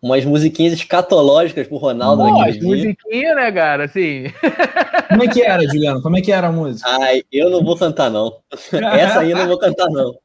Umas musiquinhas escatológicas pro Ronaldo Pô, naquele musiquinha, né, cara? Assim. Como é que era, Juliano? Como é que era a música? Ai, eu não vou cantar, não. Essa aí eu não vou cantar, não.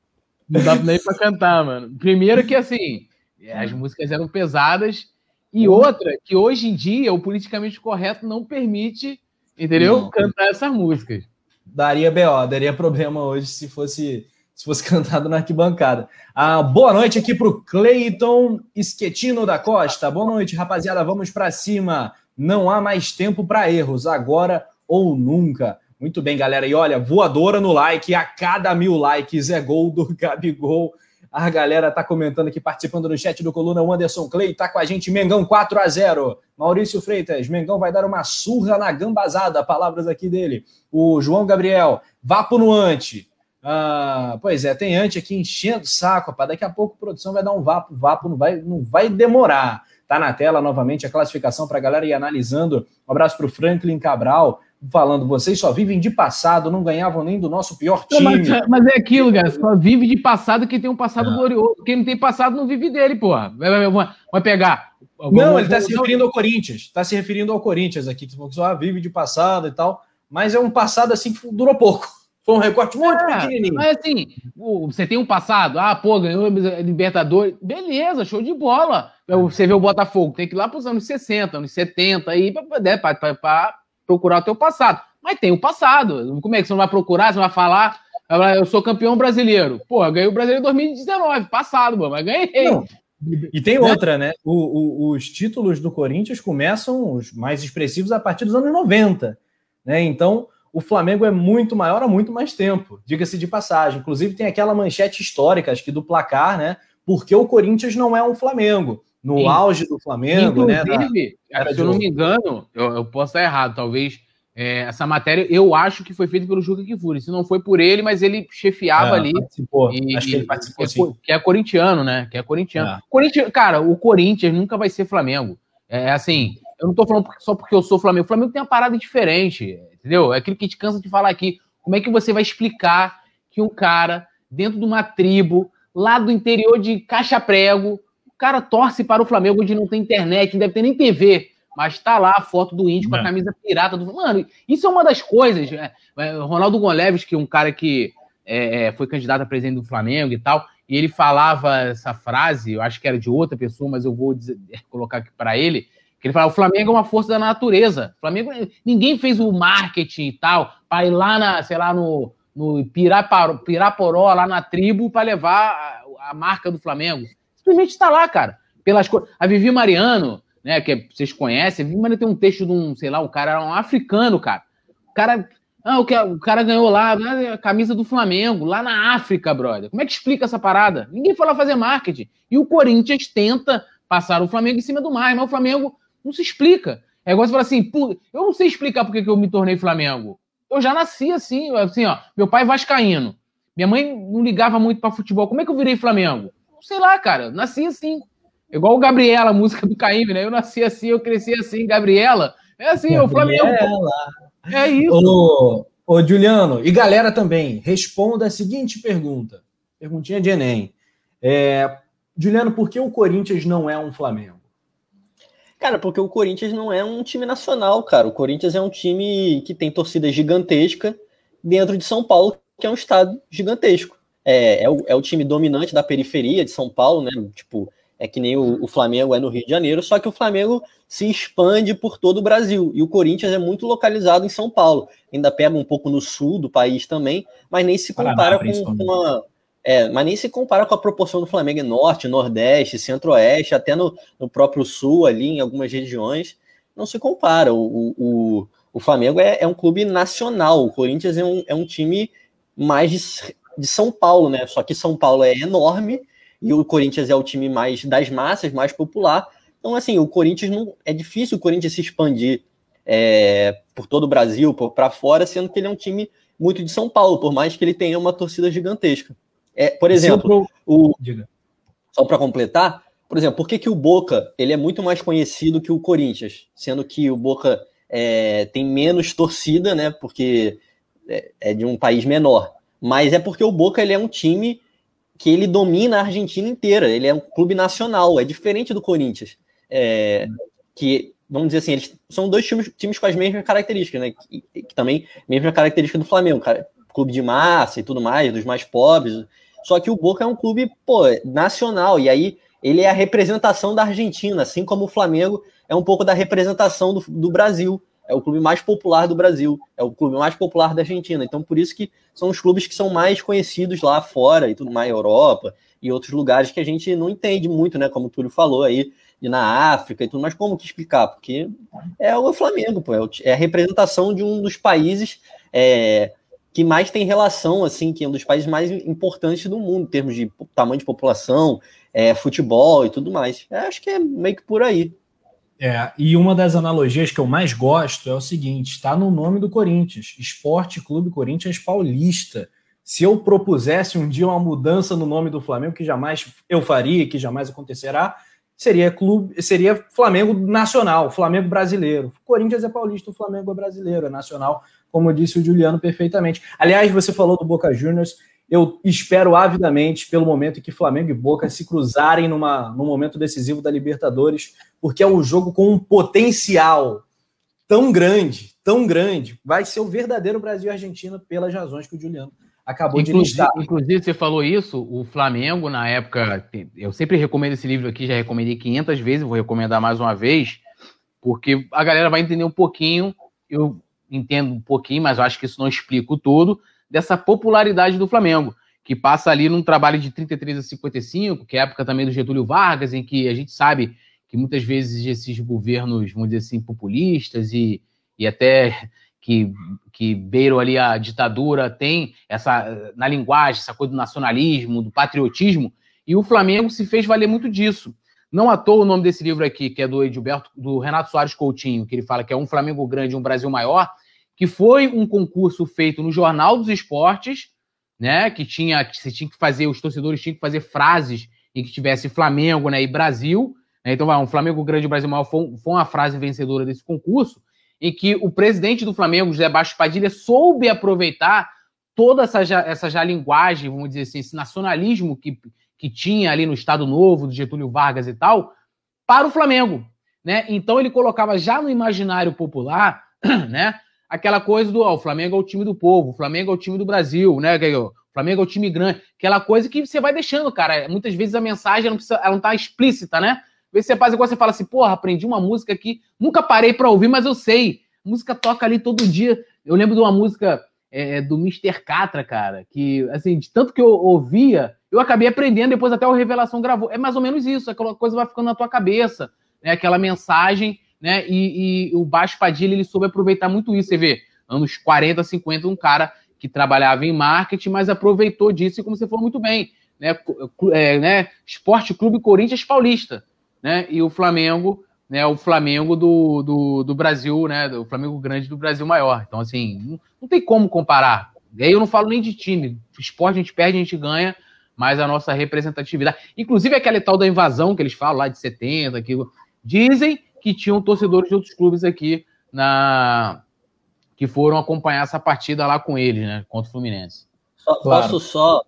Não dá nem pra cantar, mano. Primeiro que, assim, as músicas eram pesadas. E outra, que hoje em dia o politicamente correto não permite, entendeu? Não. Cantar essas músicas. Daria BO, daria problema hoje se fosse se fosse cantado na arquibancada. Ah, boa noite aqui para o Cleiton Esquetino da Costa. Boa noite, rapaziada. Vamos para cima. Não há mais tempo para erros, agora ou nunca. Muito bem, galera. E olha, voadora no like. A cada mil likes é gol do Gabigol. A galera tá comentando aqui, participando no chat do Coluna. O Anderson Clay tá com a gente. Mengão 4 a 0 Maurício Freitas, Mengão vai dar uma surra na gambazada. Palavras aqui dele. O João Gabriel, vapo no ante. Ah, pois é, tem ante aqui enchendo o saco, rapaz. Daqui a pouco a produção vai dar um vapo, vapo não vai, não vai demorar. Tá na tela novamente a classificação para a galera ir analisando. Um abraço para o Franklin Cabral, falando: vocês só vivem de passado, não ganhavam nem do nosso pior time. Não, mas, mas, é aquilo, cara. Só vive de passado que tem um passado ah. glorioso. Quem não tem passado não vive dele, porra. Vai, vai, pegar. Não, ele está se referindo ao Corinthians. Está se referindo ao Corinthians aqui, que só vive de passado e tal. Mas é um passado assim que durou pouco. Foi um recorte muito é, pequenininho. Mas assim, você tem um passado, ah, pô, ganhou Libertadores, beleza, show de bola. Você vê o Botafogo, tem que ir lá para os anos 60, anos 70, aí para procurar o teu passado. Mas tem o passado. Como é que você não vai procurar? Você vai falar, eu sou campeão brasileiro. Pô, ganhei o brasileiro em 2019, passado, mano, mas ganhei. Não. E tem outra, né? O, o, os títulos do Corinthians começam os mais expressivos a partir dos anos 90. Né? Então, o Flamengo é muito maior há muito mais tempo, diga-se de passagem. Inclusive, tem aquela manchete histórica, acho que do placar, né? Porque o Corinthians não é um Flamengo. No Sim. auge do Flamengo, né, Inclusive, né? Da, se eu não me engano, eu, eu posso estar errado, talvez. É, essa matéria eu acho que foi feita pelo Juca Kifuri. Se não foi por ele, mas ele chefiava é, ali. Participou. E, acho que ele participou. É, que é corintiano, né? Que é corintiano. É. Corinthians, cara, o Corinthians nunca vai ser Flamengo. É assim, eu não tô falando só porque eu sou Flamengo. O Flamengo tem uma parada diferente, entendeu? É aquilo que a gente cansa de falar aqui. Como é que você vai explicar que um cara, dentro de uma tribo, lá do interior de Caixa Prego, cara torce para o Flamengo onde não tem internet, não deve ter nem TV, mas tá lá a foto do índio com a é. camisa pirata do. Mano, isso é uma das coisas. É, é, Ronaldo Gonçalves, que é um cara que é, é, foi candidato a presidente do Flamengo e tal, e ele falava essa frase, eu acho que era de outra pessoa, mas eu vou dizer, colocar aqui para ele que ele fala, o Flamengo é uma força da natureza. O Flamengo, ninguém fez o marketing e tal, para ir lá na, sei lá, no, no Piraparo, Piraporó, lá na tribo, para levar a, a, marca do Flamengo. Simplesmente está lá, cara. Pelas A Vivi Mariano, né, que vocês conhecem, a Vivi Mariano tem um texto de um, sei lá, um cara, um africano, cara. O cara. Ah, o, que, o cara ganhou lá a camisa do Flamengo, lá na África, brother. Como é que explica essa parada? Ninguém foi lá fazer marketing. E o Corinthians tenta passar o Flamengo em cima do mar, mas o Flamengo não se explica. É igual você falar assim, eu não sei explicar porque que eu me tornei Flamengo. Eu já nasci assim, assim, ó. Meu pai é vascaíno. Minha mãe não ligava muito para futebol. Como é que eu virei Flamengo? Sei lá, cara. Nasci assim. Igual o Gabriela, a música do Caíme, né? Eu nasci assim, eu cresci assim, Gabriela. É assim, é o Flamengo. É isso. Ô, ô, Juliano, e galera também, responda a seguinte pergunta. Perguntinha de Enem. É, Juliano, por que o Corinthians não é um Flamengo? Cara, porque o Corinthians não é um time nacional, cara. O Corinthians é um time que tem torcida gigantesca dentro de São Paulo, que é um estado gigantesco. É, é, o, é o time dominante da periferia de São Paulo, né? Tipo, é que nem o, o, Flamengo é no Rio de Janeiro, só que o Flamengo se expande por todo o Brasil. E o Corinthians é muito localizado em São Paulo. Ainda pega um pouco no sul do país também, mas nem se compara Paraná, com, com uma, é, mas nem se compara com a proporção do Flamengo em Norte, Nordeste, Centro-Oeste, até no, no, próprio Sul, ali em algumas regiões, não se compara. O, o, o Flamengo é, é, um clube nacional, o Corinthians é um, é um time mais de, São Paulo, né? Só que São Paulo é enorme e o Corinthians é o time mais das massas, mais popular. Então, assim, o Corinthians não. É difícil o Corinthians se expandir é, por todo o Brasil, para fora, sendo que ele é um time muito de São Paulo, por mais que ele tenha uma torcida gigantesca. É, por exemplo, o, só para completar, por exemplo, por que, que o Boca ele é muito mais conhecido que o Corinthians, sendo que o Boca é, tem menos torcida, né? Porque é, é, de um país menor. Mas é porque o Boca ele é um time que ele domina a Argentina inteira. Ele é um clube nacional, é diferente do Corinthians. É, que, vamos dizer assim, eles são dois times, times com as mesmas características, né? Que, que também, mesma característica do Flamengo, cara, clube de massa e tudo mais, dos mais pobres. Só que o Boca é um clube, pô, nacional. E aí ele é a representação da Argentina, assim como o Flamengo é um pouco da representação do, do Brasil. É o clube mais popular do Brasil, é o clube mais popular da Argentina. Então, por isso que são os clubes que são mais conhecidos lá fora e tudo mais, Europa e outros lugares que a gente não entende muito, né? Como o Túlio falou aí, e na África e tudo mais. Como que explicar? Porque é o Flamengo, pô, é, é a representação de um dos países é, que mais tem relação, assim, que é um dos países mais importantes do mundo, em termos de tamanho de população, é, futebol e tudo mais. É, acho que é meio que por aí. É, e uma das analogias que eu mais gosto é o seguinte: está no nome do Corinthians, Esporte Clube Corinthians Paulista. Se eu propusesse um dia uma mudança no nome do Flamengo, que jamais eu faria, que jamais acontecerá, seria clube, seria Flamengo Nacional, Flamengo Brasileiro. O Corinthians é paulista, o Flamengo é brasileiro, é nacional, como disse o Juliano perfeitamente. Aliás, você falou do Boca Juniors. Eu espero avidamente pelo momento em que Flamengo e Boca se cruzarem numa, num momento decisivo da Libertadores, porque é um jogo com um potencial tão grande, tão grande. Vai ser o verdadeiro Brasil e Argentina pelas razões que o Juliano acabou inclusive, de listar. Inclusive, você falou isso, o Flamengo, na época, eu sempre recomendo esse livro aqui, já recomendei 500 vezes, vou recomendar mais uma vez, porque a galera vai entender um pouquinho, eu entendo um pouquinho, mas eu acho que isso não explica tudo, dessa popularidade do Flamengo, que passa ali num trabalho de 33 a 55, que é a época também do Getúlio Vargas, em que a gente sabe que muitas vezes esses governos, vamos dizer assim, populistas e, e até que, que beiram ali a ditadura, tem essa, na linguagem, essa coisa do nacionalismo, do patriotismo, e o Flamengo se fez valer muito disso. Não à toa o nome desse livro aqui, que é do Edilberto, do Renato Soares Coutinho, que ele fala que é um Flamengo grande, um Brasil maior, que foi um concurso feito no Jornal dos Esportes, né? Que tinha, que você tinha que fazer, os torcedores tinham que fazer frases em que tivesse Flamengo, né? E Brasil. Né, então, vai, um Flamengo grande, Brasil maior foi, foi uma frase vencedora desse concurso, em que o presidente do Flamengo, José Baixo Padilha, soube aproveitar toda essa já, essa já linguagem, vamos dizer assim, esse nacionalismo que, que tinha ali no Estado Novo, do Getúlio Vargas e tal, para o Flamengo. Né? Então ele colocava já no imaginário popular, né? aquela coisa do ó, o Flamengo é o time do povo, o Flamengo é o time do Brasil, né? O Flamengo é o time grande, aquela coisa que você vai deixando, cara. Muitas vezes a mensagem não, precisa, ela não tá explícita, né? Às vezes você faz igual você fala assim, porra, aprendi uma música aqui, nunca parei para ouvir, mas eu sei. A música toca ali todo dia. Eu lembro de uma música é, do Mr. Catra, cara, que, assim, de tanto que eu ouvia, eu acabei aprendendo, depois até o Revelação gravou. É mais ou menos isso, aquela coisa vai ficando na tua cabeça, né? Aquela mensagem né? E, e o Baixo Padilha ele soube aproveitar muito isso. Você vê, anos 40, 50, um cara que trabalhava em marketing, mas aproveitou disso, e como você falou muito bem, né? É, né? Esporte Clube Corinthians Paulista, né? E o Flamengo, né? O Flamengo do, do, do Brasil, né? O Flamengo grande do Brasil maior. Então, assim, não, não tem como comparar. E aí eu não falo nem de time. Esporte a gente perde, a gente ganha, mas a nossa representatividade. Inclusive aquela tal da invasão que eles falam lá de 70, aquilo. Dizem que tinham torcedores de outros clubes aqui na que foram acompanhar essa partida lá com eles, né, contra o Fluminense. Só, claro. Posso só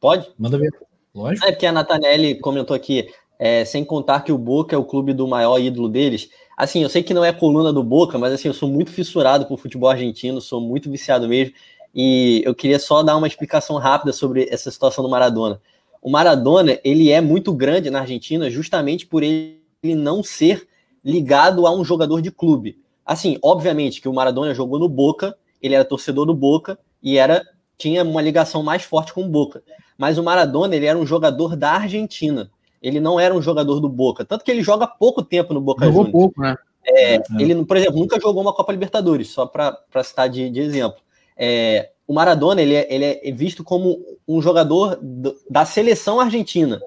Pode? Manda ver. Lógico. É que a Natanelli comentou aqui, é, sem contar que o Boca é o clube do maior ídolo deles. Assim, eu sei que não é coluna do Boca, mas assim, eu sou muito fissurado por futebol argentino, sou muito viciado mesmo. E eu queria só dar uma explicação rápida sobre essa situação do Maradona. O Maradona, ele é muito grande na Argentina justamente por ele não ser ligado a um jogador de clube. Assim, obviamente que o Maradona jogou no Boca, ele era torcedor do Boca e era tinha uma ligação mais forte com o Boca. Mas o Maradona, ele era um jogador da Argentina. Ele não era um jogador do Boca, tanto que ele joga pouco tempo no Boca Jogou Juniors. pouco, né? É, é. Ele, por exemplo, nunca jogou uma Copa Libertadores, só para citar de, de exemplo. É, o Maradona ele é, ele é visto como um jogador da seleção argentina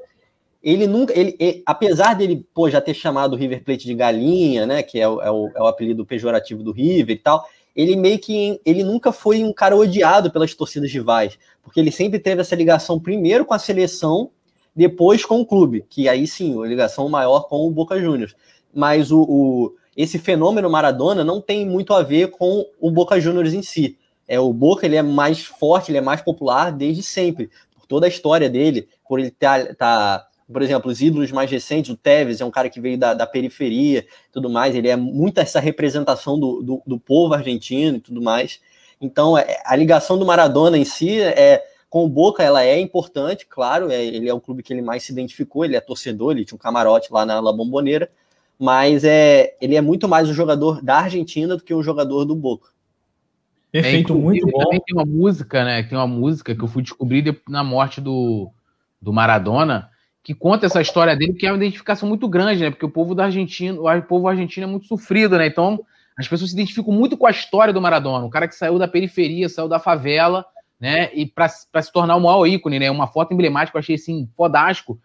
ele nunca, ele, ele, apesar dele pô, já ter chamado o River Plate de galinha, né, que é o, é, o, é o apelido pejorativo do River e tal, ele meio que ele nunca foi um cara odiado pelas torcidas rivais, porque ele sempre teve essa ligação primeiro com a seleção depois com o clube, que aí sim, a ligação maior com o Boca Juniors. Mas o, o esse fenômeno Maradona não tem muito a ver com o Boca Juniors em si. É o Boca ele é mais forte, ele é mais popular desde sempre, por toda a história dele, por ele estar tá, tá por exemplo, os ídolos mais recentes, o Tevez é um cara que veio da, da periferia tudo mais, ele é muito essa representação do, do, do povo argentino e tudo mais. Então, é, a ligação do Maradona em si é com o Boca, ela é importante, claro, é, ele é o clube que ele mais se identificou, ele é torcedor, ele tinha um camarote lá na La Bombonera, mas é, ele é muito mais um jogador da Argentina do que um jogador do Boca. Perfeito, é, muito bom. Também tem uma música, né? Tem uma música que eu fui descobrir na morte do, do Maradona, que conta essa história dele, que é uma identificação muito grande, né? Porque o povo da Argentina, o povo argentino é muito sofrido, né? Então, as pessoas se identificam muito com a história do Maradona, o cara que saiu da periferia, saiu da favela, né? E para se tornar o maior ícone, né? Uma foto emblemática, eu achei assim, fodástico.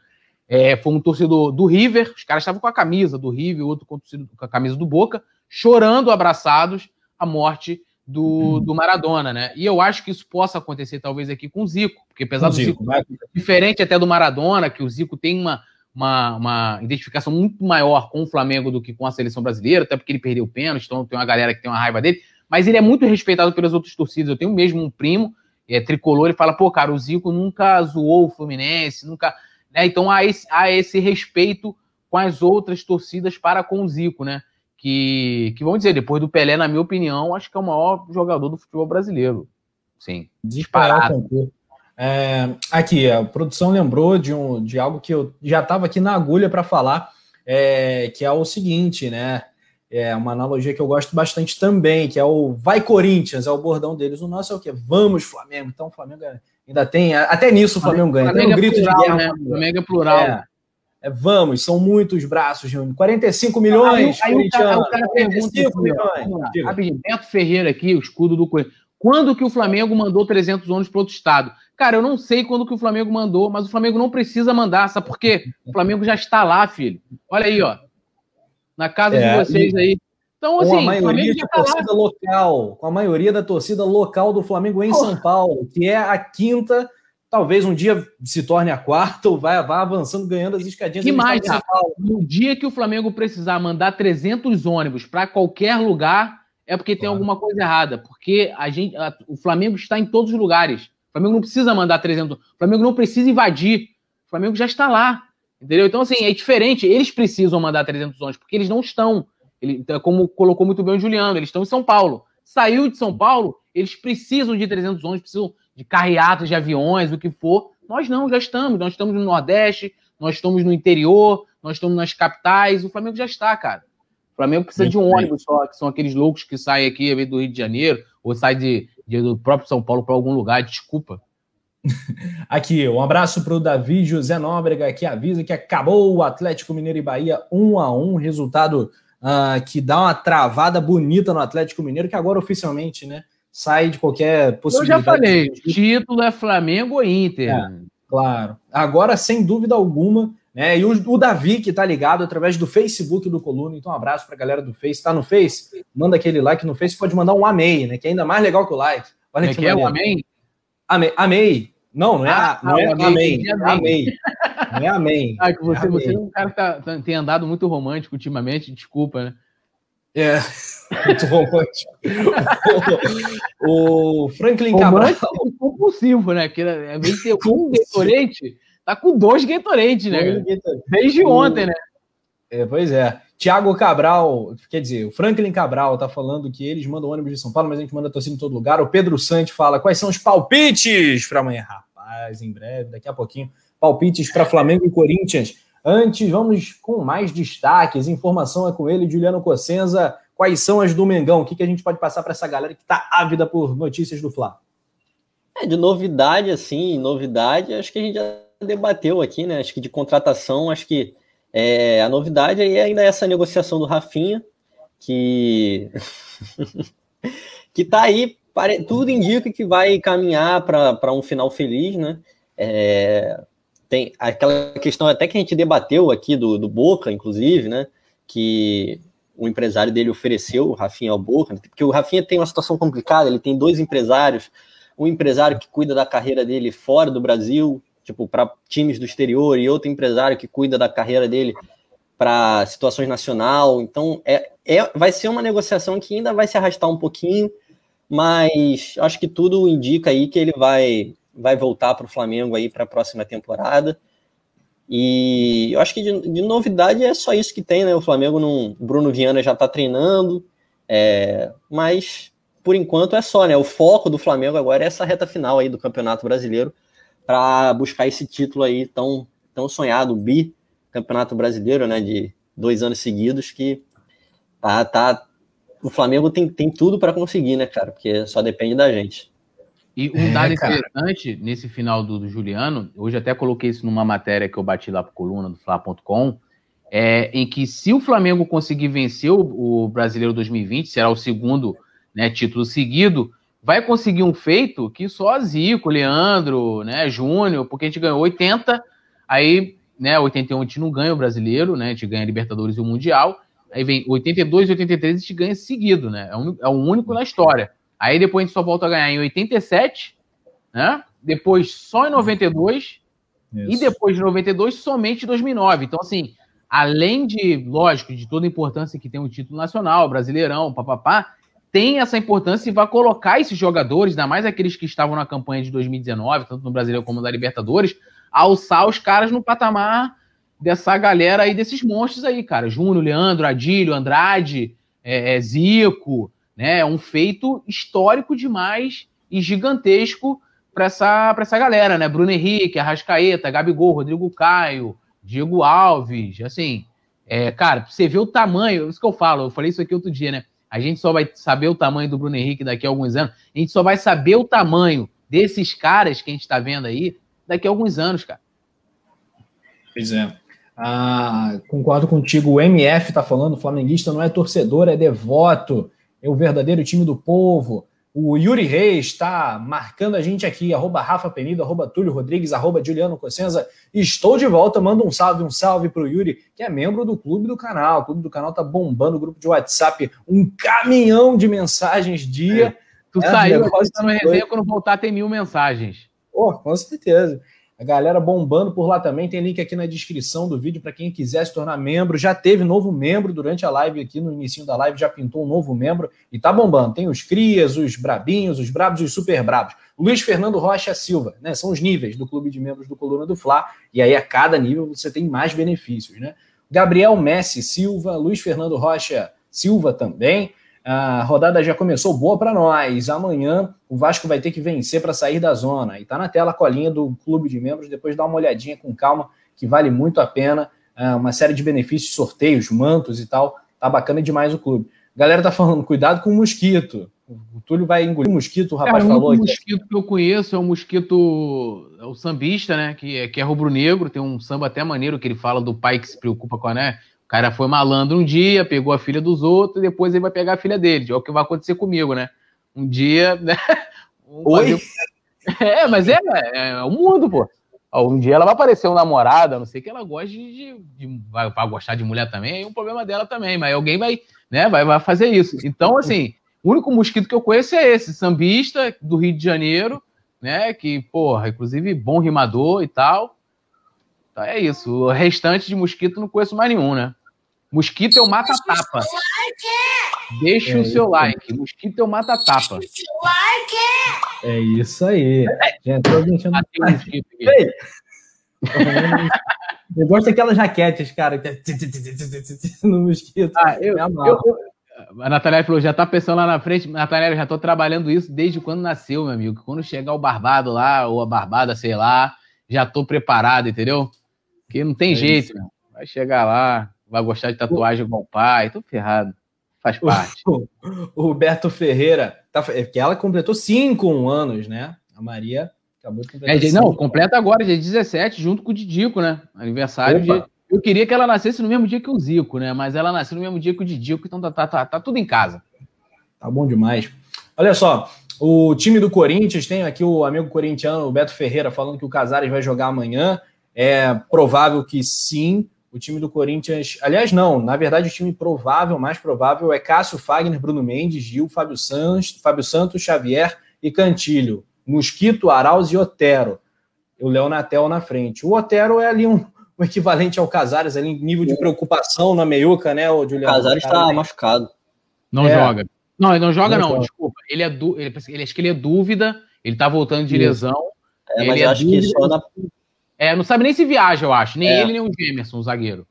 É, foi um torcedor do River, os caras estavam com a camisa do River, outro com a camisa do Boca, chorando, abraçados, a morte do, uhum. do Maradona, né? E eu acho que isso possa acontecer talvez aqui com o Zico, porque apesar do Zico, Zico diferente até do Maradona, que o Zico tem uma, uma, uma, identificação muito maior com o Flamengo do que com a seleção brasileira, até porque ele perdeu o pênalti, então tem uma galera que tem uma raiva dele, mas ele é muito respeitado pelas outras torcidas. Eu tenho mesmo um primo, é tricolor, e fala, pô, cara, o Zico nunca zoou o Fluminense, nunca. Né? Então há esse, há esse respeito com as outras torcidas para com o Zico, né? que, que vamos dizer, depois do Pelé, na minha opinião, acho que é o maior jogador do futebol brasileiro. Sim, disparado. É, aqui, a produção lembrou de, um, de algo que eu já estava aqui na agulha para falar, é, que é o seguinte, né? É uma analogia que eu gosto bastante também, que é o Vai Corinthians, é o bordão deles. O nosso é o quê? Vamos, Flamengo. Então, o Flamengo é, ainda tem. Até nisso o Flamengo ganha. Flamengo tem um grito plural, de guerra. Né? Flamengo é plural. É, é, vamos, são muitos braços, Júnior. 45 milhões. Aí, aí, o, cara, o cara pergunta assim, rapidinho, Beto Ferreira aqui, o escudo do Coelho. Quando que o Flamengo mandou 300 ônibus para outro estado? Cara, eu não sei quando que o Flamengo mandou, mas o Flamengo não precisa mandar, sabe por quê? O Flamengo já está lá, filho. Olha aí, ó. Na casa é, de vocês aí. Então, assim, com a maioria de tá torcida lá. local, com a maioria da torcida local do Flamengo em São Paulo, que é a quinta talvez um dia se torne a quarta ou vai, vai avançando, ganhando as escadinhas. Que mais, No dia que o Flamengo precisar mandar 300 ônibus para qualquer lugar, é porque tem alguma coisa errada. Porque a gente, a, o Flamengo está em todos os lugares. O Flamengo não precisa mandar 300. O Flamengo não precisa invadir. O Flamengo já está lá. Entendeu? Então, assim, é diferente. Eles precisam mandar 300 ônibus, porque eles não estão. Ele, então, como colocou muito bem o Juliano, eles estão em São Paulo. Saiu de São Paulo, eles precisam de 300 ônibus, precisam de carreatas de aviões, o que for. Nós não, já estamos. Nós estamos no Nordeste, nós estamos no interior, nós estamos nas capitais. O Flamengo já está, cara. O Flamengo precisa Muito de um bem. ônibus só, que são aqueles loucos que saem aqui do Rio de Janeiro, ou saem de, de do próprio São Paulo para algum lugar. Desculpa. Aqui, um abraço para o Davi José Nóbrega, que avisa que acabou o Atlético Mineiro e Bahia 1 a 1 resultado uh, que dá uma travada bonita no Atlético Mineiro, que agora oficialmente, né? sai de qualquer possibilidade. Eu já falei, título é Flamengo ou Inter. É, claro. Agora, sem dúvida alguma, né? E o, o Davi, que tá ligado através do Facebook do Coluna, então um abraço pra galera do Face. Tá no Face? Manda aquele like no Face, pode mandar um amei, né? Que é ainda mais legal que o like. Olha é que, que é o amém? Amei. amei. Não, não é, ah, não é amei. Amei. amei. Não é amém. Ah, que você, é você é um cara que tá, tem andado muito romântico ultimamente, desculpa, né? É, muito romântico. o, o Franklin Cabral. compulsivo, né? Que é de ter um Gatorade, tá com dois Gatorade, né? Desde o... ontem, né? É, pois é. Tiago Cabral, quer dizer, o Franklin Cabral tá falando que eles mandam ônibus de São Paulo, mas a gente manda torcida em todo lugar. O Pedro Sante fala quais são os palpites para amanhã. Rapaz, em breve, daqui a pouquinho, palpites para Flamengo e Corinthians. Antes, vamos com mais destaques. Informação é com ele, Juliano Cossenza. Quais são as do Mengão? O que, que a gente pode passar para essa galera que está ávida por notícias do Fla? É, de novidade, assim, novidade, acho que a gente já debateu aqui, né? Acho que de contratação, acho que é, a novidade aí é ainda essa negociação do Rafinha, que que tá aí, tudo indica que vai caminhar para um final feliz, né? É, tem aquela questão até que a gente debateu aqui do, do Boca, inclusive, né? Que o empresário dele ofereceu o Rafinha ao Boca, porque o Rafinha tem uma situação complicada, ele tem dois empresários, um empresário que cuida da carreira dele fora do Brasil, tipo, para times do exterior e outro empresário que cuida da carreira dele para situações nacional. Então, é, é, vai ser uma negociação que ainda vai se arrastar um pouquinho, mas acho que tudo indica aí que ele vai, vai voltar para o Flamengo aí para a próxima temporada. E eu acho que de, de, novidade é só isso que tem, né? O Flamengo não. Bruno Viana já está treinando, é, mas por enquanto é só, né? O foco do Flamengo agora é essa reta final aí do Campeonato Brasileiro para buscar esse título aí tão, tão sonhado, o bi Campeonato Brasileiro, né? De dois anos seguidos que tá, tá o Flamengo tem, tem tudo para conseguir, né, cara? Porque só depende da gente. E um é, dado interessante nesse final do, do, Juliano, hoje até coloquei isso numa matéria que eu bati lá para coluna do Fla.com, é, em que se o Flamengo conseguir vencer o, o Brasileiro 2020, será o segundo né, título seguido, vai conseguir um feito que só Zico, Leandro, né, Júnior, porque a gente ganhou 80, aí, né, 81 a gente não ganha o Brasileiro, né, a gente ganha a Libertadores e o Mundial, aí vem 82 e 83 a gente ganha seguido, né, é, um, é o único na história. Aí depois a gente só volta a ganhar em 87, né? Depois só em 92 Isso. e depois de 92 somente em 2009. Então assim, além de, lógico, de toda a importância que tem o título nacional, Brasileirão, papapá, tem essa importância e vai colocar esses jogadores, ainda mais aqueles que estavam na campanha de 2019, tanto no Brasileiro como na Libertadores, alçar os caras no patamar dessa galera aí, desses monstros aí, cara. Júnior, Leandro, Adílio, Andrade, é, é, Zico, né? É um feito histórico demais e gigantesco para essa, essa galera, né? Bruno Henrique, Arrascaeta, Gabigol, Rodrigo Caio, Diego Alves, assim, é, cara, você vê o tamanho, isso que eu falo, eu falei isso aqui outro dia, né? A gente só vai saber o tamanho do Bruno Henrique daqui a alguns anos, a gente só vai saber o tamanho desses caras que a gente está vendo aí daqui a alguns anos, cara. Pois é. Ah, concordo contigo, o MF tá falando, o flamenguista não é torcedor, é devoto é o verdadeiro time do povo. O Yuri Reis está marcando a gente aqui, arroba Rafa Penido, arroba Túlio Rodrigues, arroba Juliano Cossenza. Estou de volta, manda um salve, um salve para o Yuri, que é membro do clube do canal. O clube do canal tá bombando o grupo de WhatsApp, um caminhão de mensagens dia. É. Tu é, saiu, agora tá no resenha, quando voltar tem mil mensagens. Oh, com certeza. A galera bombando por lá também. Tem link aqui na descrição do vídeo para quem quiser se tornar membro. Já teve novo membro durante a live aqui no início da live, já pintou um novo membro e tá bombando. Tem os crias, os brabinhos, os brabos e os super brabos. Luiz Fernando Rocha Silva, né? São os níveis do clube de membros do Coluna do Fla. E aí a cada nível você tem mais benefícios, né? Gabriel Messi Silva, Luiz Fernando Rocha Silva também. A rodada já começou boa para nós. Amanhã o Vasco vai ter que vencer para sair da zona. E tá na tela a colinha do clube de membros. Depois dá uma olhadinha com calma, que vale muito a pena. É uma série de benefícios, sorteios, mantos e tal. Tá bacana demais o clube. A galera tá falando, cuidado com o mosquito. O Túlio vai engolir o mosquito, o rapaz é, falou. O mosquito que eu conheço é o mosquito, é o sambista, né? Que é, que é rubro-negro. Tem um samba até maneiro que ele fala do pai que se preocupa com a, né? O cara foi malandro um dia, pegou a filha dos outros, e depois ele vai pegar a filha dele. É o que vai acontecer comigo, né? Um dia, né? Oi? É, mas é, é, é o mundo, pô. Um dia ela vai aparecer um namorado, a não sei que ela goste de. de, de vai, vai, gostar de mulher também, é um problema dela também, mas alguém vai, né, vai, vai fazer isso. Então, assim, o único mosquito que eu conheço é esse, sambista do Rio de Janeiro, né? Que, porra, inclusive bom rimador e tal. Então é isso. O restante de mosquito não conheço mais nenhum, né? Mosquito é o mata-tapa. Deixa é o seu like. Mosquito é o mata-tapa. É isso aí. Já entrou deixando... ah, tem um mosquito aqui. Eu gosto daquelas jaquetes, cara, no mosquito. Ah, eu, eu, eu, a Natália falou, já tá pensando lá na frente. Natália, já tô trabalhando isso desde quando nasceu, meu amigo. Quando chegar o barbado lá, ou a barbada, sei lá, já tô preparado, entendeu? Porque não tem é jeito, meu. Vai chegar lá, vai gostar de tatuagem igual o pai, tô ferrado. Faz parte. O, Roberto Ferreira, tá, é que ela completou cinco anos, né? A Maria acabou de completar. É, não, completa agora, dia 17, junto com o Didico, né? Aniversário de. Eu queria que ela nascesse no mesmo dia que o Zico, né? Mas ela nasceu no mesmo dia que o Didico, então tá, tá, tá, tá tudo em casa. Tá bom demais. Olha só, o time do Corinthians tem aqui o amigo corintiano, o Beto Ferreira, falando que o Casares vai jogar amanhã. É provável que sim. O time do Corinthians, aliás, não, na verdade, o time provável, mais provável, é Cássio Fagner, Bruno Mendes, Gil, Fábio Santos, Fábio Santos, Xavier e Cantilho. Mosquito, Arauz e Otero. e o Léo Natel na frente. O Otero é ali um, um equivalente ao Casares, ali em nível de preocupação na meiuca, né, o Juliano? O Casares está machucado. Não é. joga. Não, ele não joga, não, não desculpa. Ele é du... ele, ele, acho que ele é dúvida, ele tá voltando de lesão. É, mas eu é acho dúvida, que só na. É, não sabe nem se viaja, eu acho. Nem é. ele, nem o Gemerson, o zagueiro.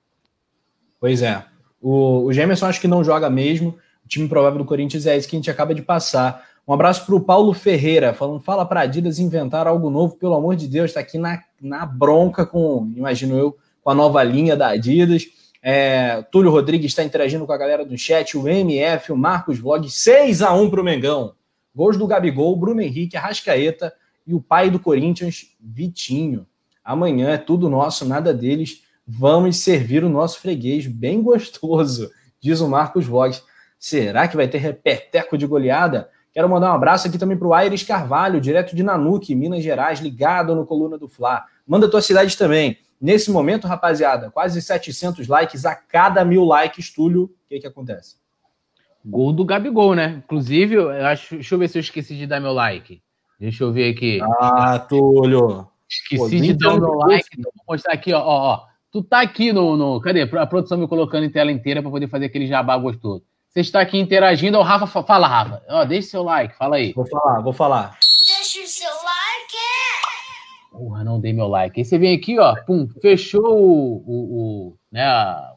Pois é. O, o acho que não joga mesmo. O time provável do Corinthians é esse que a gente acaba de passar. Um abraço para o Paulo Ferreira, falando: fala para Adidas inventar algo novo, pelo amor de Deus, está aqui na, na bronca com, imagino eu, com a nova linha da Adidas. É, Túlio Rodrigues está interagindo com a galera do chat, o MF, o Marcos Vlog, 6 a 1 para o Mengão. Gols do Gabigol, Bruno Henrique, Arrascaeta e o pai do Corinthians, Vitinho. Amanhã é tudo nosso, nada deles. Vamos servir o nosso freguês bem gostoso, diz o Marcos Vlogs. Será que vai ter repeteco de goleada? Quero mandar um abraço aqui também para o Aires Carvalho, direto de Nanuque, Minas Gerais, ligado no Coluna do Fla. Manda tua cidade também. Nesse momento, rapaziada, quase 700 likes a cada mil likes, Túlio, o que que acontece? Gol do Gabigol, né? Inclusive, eu acho, deixa eu ver se eu esqueci de dar meu like. Deixa eu ver aqui. Ah, Túlio. Esqueci Pô, de dar meu like. Então vou mostrar aqui, ó, ó, ó. Tu tá aqui no, no. Cadê? A produção me colocando em tela inteira para poder fazer aquele jabá gostoso. Você está aqui interagindo. O Rafa fala, Rafa. Ó, deixa seu like, fala aí. Vou falar, vou falar. Deixa o seu like. Porra, não dei meu like. Aí você vem aqui, ó, pum, fechou o, o, o, né,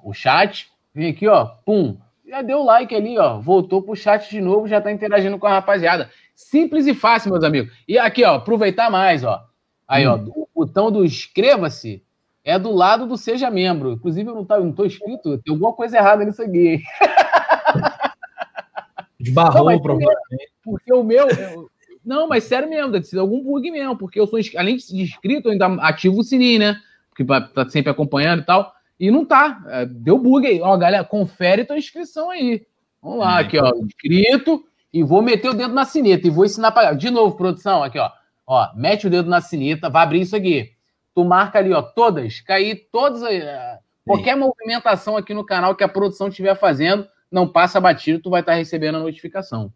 o chat. Vem aqui, ó, pum, já deu like ali, ó, voltou pro chat de novo, já tá interagindo com a rapaziada. Simples e fácil, meus amigos. E aqui, ó, aproveitar mais, ó. Aí, hum. ó, o botão do inscreva-se é do lado do seja membro. Inclusive, eu não, tá, não tô inscrito, tem alguma coisa errada nisso aqui. Esbarrou, não, provavelmente. Porque o meu. Eu, não, mas sério mesmo, deve ser algum bug mesmo, porque eu sou, além de inscrito, eu ainda ativo o sininho, né? Porque tá sempre acompanhando e tal. E não tá. É, deu bug aí. Ó, galera, confere tua inscrição aí. Vamos lá, é, aqui, ó. Inscrito. E vou meter o dedo na sineta e vou ensinar para. De novo, produção, aqui, ó. Ó, mete o dedo na sineta, vai abrir isso aqui. Tu marca ali, ó, todas, cair todas. Uh, qualquer movimentação aqui no canal que a produção estiver fazendo, não passa batido, tu vai estar tá recebendo a notificação.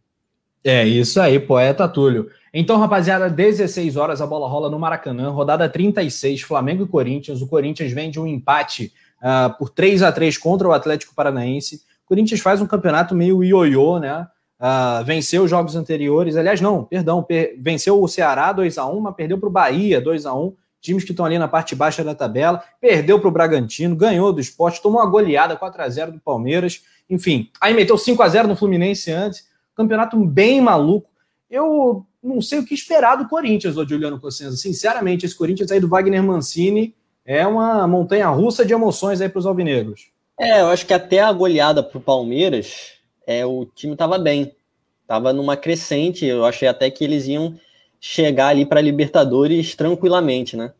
É isso aí, poeta Túlio. Então, rapaziada, 16 horas a bola rola no Maracanã, rodada 36, Flamengo e Corinthians. O Corinthians vem de um empate uh, por 3 a 3 contra o Atlético Paranaense. O Corinthians faz um campeonato meio ioiô, né? Uh, venceu os jogos anteriores, aliás, não, perdão, per venceu o Ceará 2 a 1 mas perdeu para o Bahia 2 a 1 times que estão ali na parte baixa da tabela, perdeu para o Bragantino, ganhou do esporte, tomou uma goleada 4 a 0 do Palmeiras, enfim, aí meteu 5 a 0 no Fluminense antes, campeonato bem maluco. Eu não sei o que esperar do Corinthians, ô Juliano Cossenza. Sinceramente, esse Corinthians aí do Wagner Mancini é uma montanha russa de emoções aí para os alvinegros. É, eu acho que até a goleada para o Palmeiras, é, o time estava bem. Estava numa crescente. Eu achei até que eles iam chegar ali para Libertadores tranquilamente, né?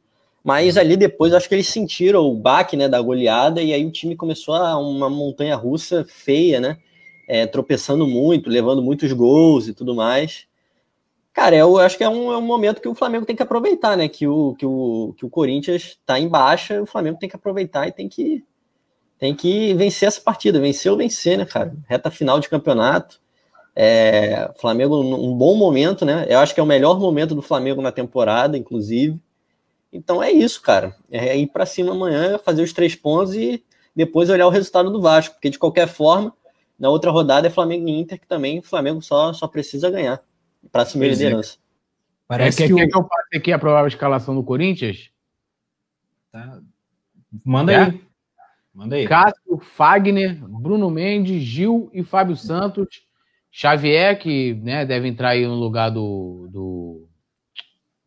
Mas ali depois acho que eles sentiram o baque né, da goleada e aí o time começou a uma montanha russa feia, né? É, tropeçando muito, levando muitos gols e tudo mais. Cara, eu acho que é um, é um, momento que o Flamengo tem que aproveitar, né? Que o, que o, que o Corinthians está em baixa, o Flamengo tem que aproveitar e tem que, tem que vencer essa partida. Vencer ou vencer, né, cara? Reta final de campeonato. É, Flamengo um bom momento, né? Eu acho que é o melhor momento do Flamengo na temporada, inclusive. Então é isso, cara. É ir para cima amanhã, fazer os três pontos e depois olhar o resultado do Vasco, porque de qualquer forma, na outra rodada é Flamengo e Inter, que também o Flamengo só, só precisa ganhar para assumir a liderança. Parece é, que, que, o... que eu passe aqui a provável escalação do Corinthians? Tá. Manda é? aí. Manda aí. Cássio, Fagner, Bruno Mendes, Gil e Fábio Santos Xavier, que né, deve entrar aí no lugar do, do.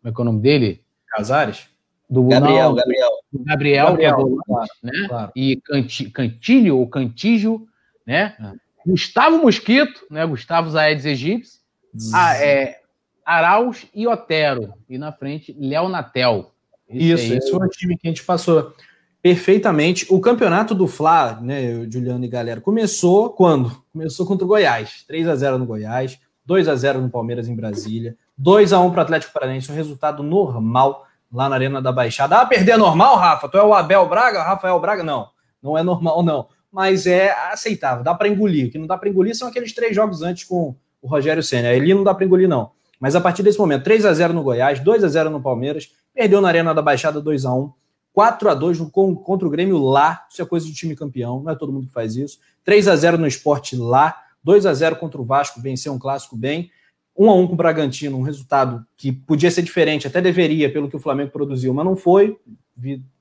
Como é que é o nome dele? Casares? Do Gabriel, não, Gabriel. Do Gabriel, Gabriel que é volante, claro, né? Claro. E Canti, Cantilho ou Cantígio, né? É. Gustavo Mosquito, né? Gustavo Zaedes Egípcio. Ah, é, Arauz e Otero. E na frente, Léo Natel. Isso, aí. esse foi o time que a gente passou perfeitamente. O campeonato do Fla, né, Juliano e galera, começou quando? Começou contra o Goiás. 3 a 0 no Goiás, 2 a 0 no Palmeiras em Brasília, 2 a 1 para o Atlético Paranaense, um resultado normal lá na Arena da Baixada. Ah, perder normal, Rafa? Tu é o Abel Braga, Rafael Braga? Não, não é normal não, mas é aceitável, dá para engolir. O que não dá para engolir são aqueles três jogos antes com o Rogério Senna. Ele não dá para engolir não. Mas a partir desse momento, 3 a 0 no Goiás, 2 a 0 no Palmeiras, Perdeu na Arena da Baixada 2 a 1 4 a 2 contra o Grêmio lá. Isso é coisa de time campeão, não é todo mundo que faz isso. 3 a 0 no esporte lá. 2 a 0 contra o Vasco, venceu um clássico bem. 1 a 1 com o Bragantino, um resultado que podia ser diferente, até deveria, pelo que o Flamengo produziu, mas não foi.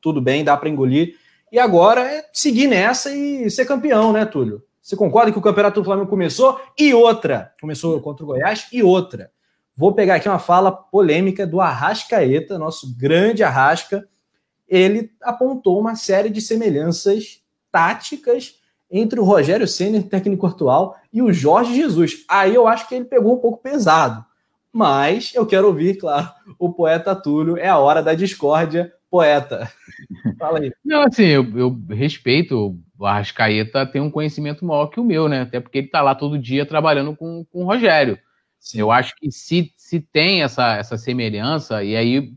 Tudo bem, dá para engolir. E agora é seguir nessa e ser campeão, né, Túlio? Você concorda que o Campeonato do Flamengo começou? E outra, começou contra o Goiás, e outra. Vou pegar aqui uma fala polêmica do Arrascaeta, nosso grande Arrasca, ele apontou uma série de semelhanças táticas entre o Rogério Senna, técnico atual, e o Jorge Jesus. Aí eu acho que ele pegou um pouco pesado. Mas eu quero ouvir, claro, o poeta Túlio. É a hora da discórdia, poeta. Fala aí. Não, assim, eu, eu respeito. O Arrascaeta tem um conhecimento maior que o meu, né? Até porque ele está lá todo dia trabalhando com, com o Rogério. Sim. Eu acho que se, se tem essa, essa semelhança, e aí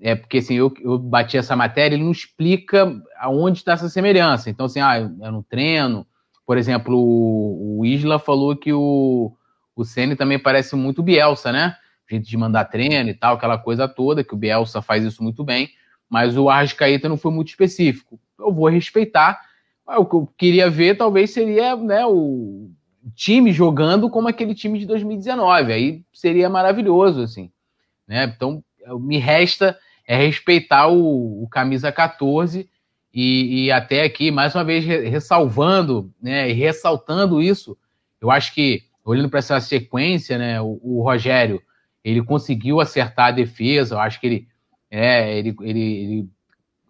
é porque assim, eu, eu bati essa matéria, ele não explica aonde está essa semelhança. Então, assim, ah, é no treino. Por exemplo, o, o Isla falou que o, o Ceni também parece muito Bielsa, né? Jeito de mandar treino e tal, aquela coisa toda, que o Bielsa faz isso muito bem, mas o Arrascaeta não foi muito específico. Eu vou respeitar. O que eu queria ver, talvez, seria né, o time jogando como aquele time de 2019. Aí seria maravilhoso, assim. Né? Então, me resta é respeitar o, o camisa 14 e, e, até aqui, mais uma vez, ressalvando né, e ressaltando isso, eu acho que, olhando para essa sequência, né, o, o, Rogério, ele conseguiu acertar a defesa, eu acho que ele, é, ele, ele, ele,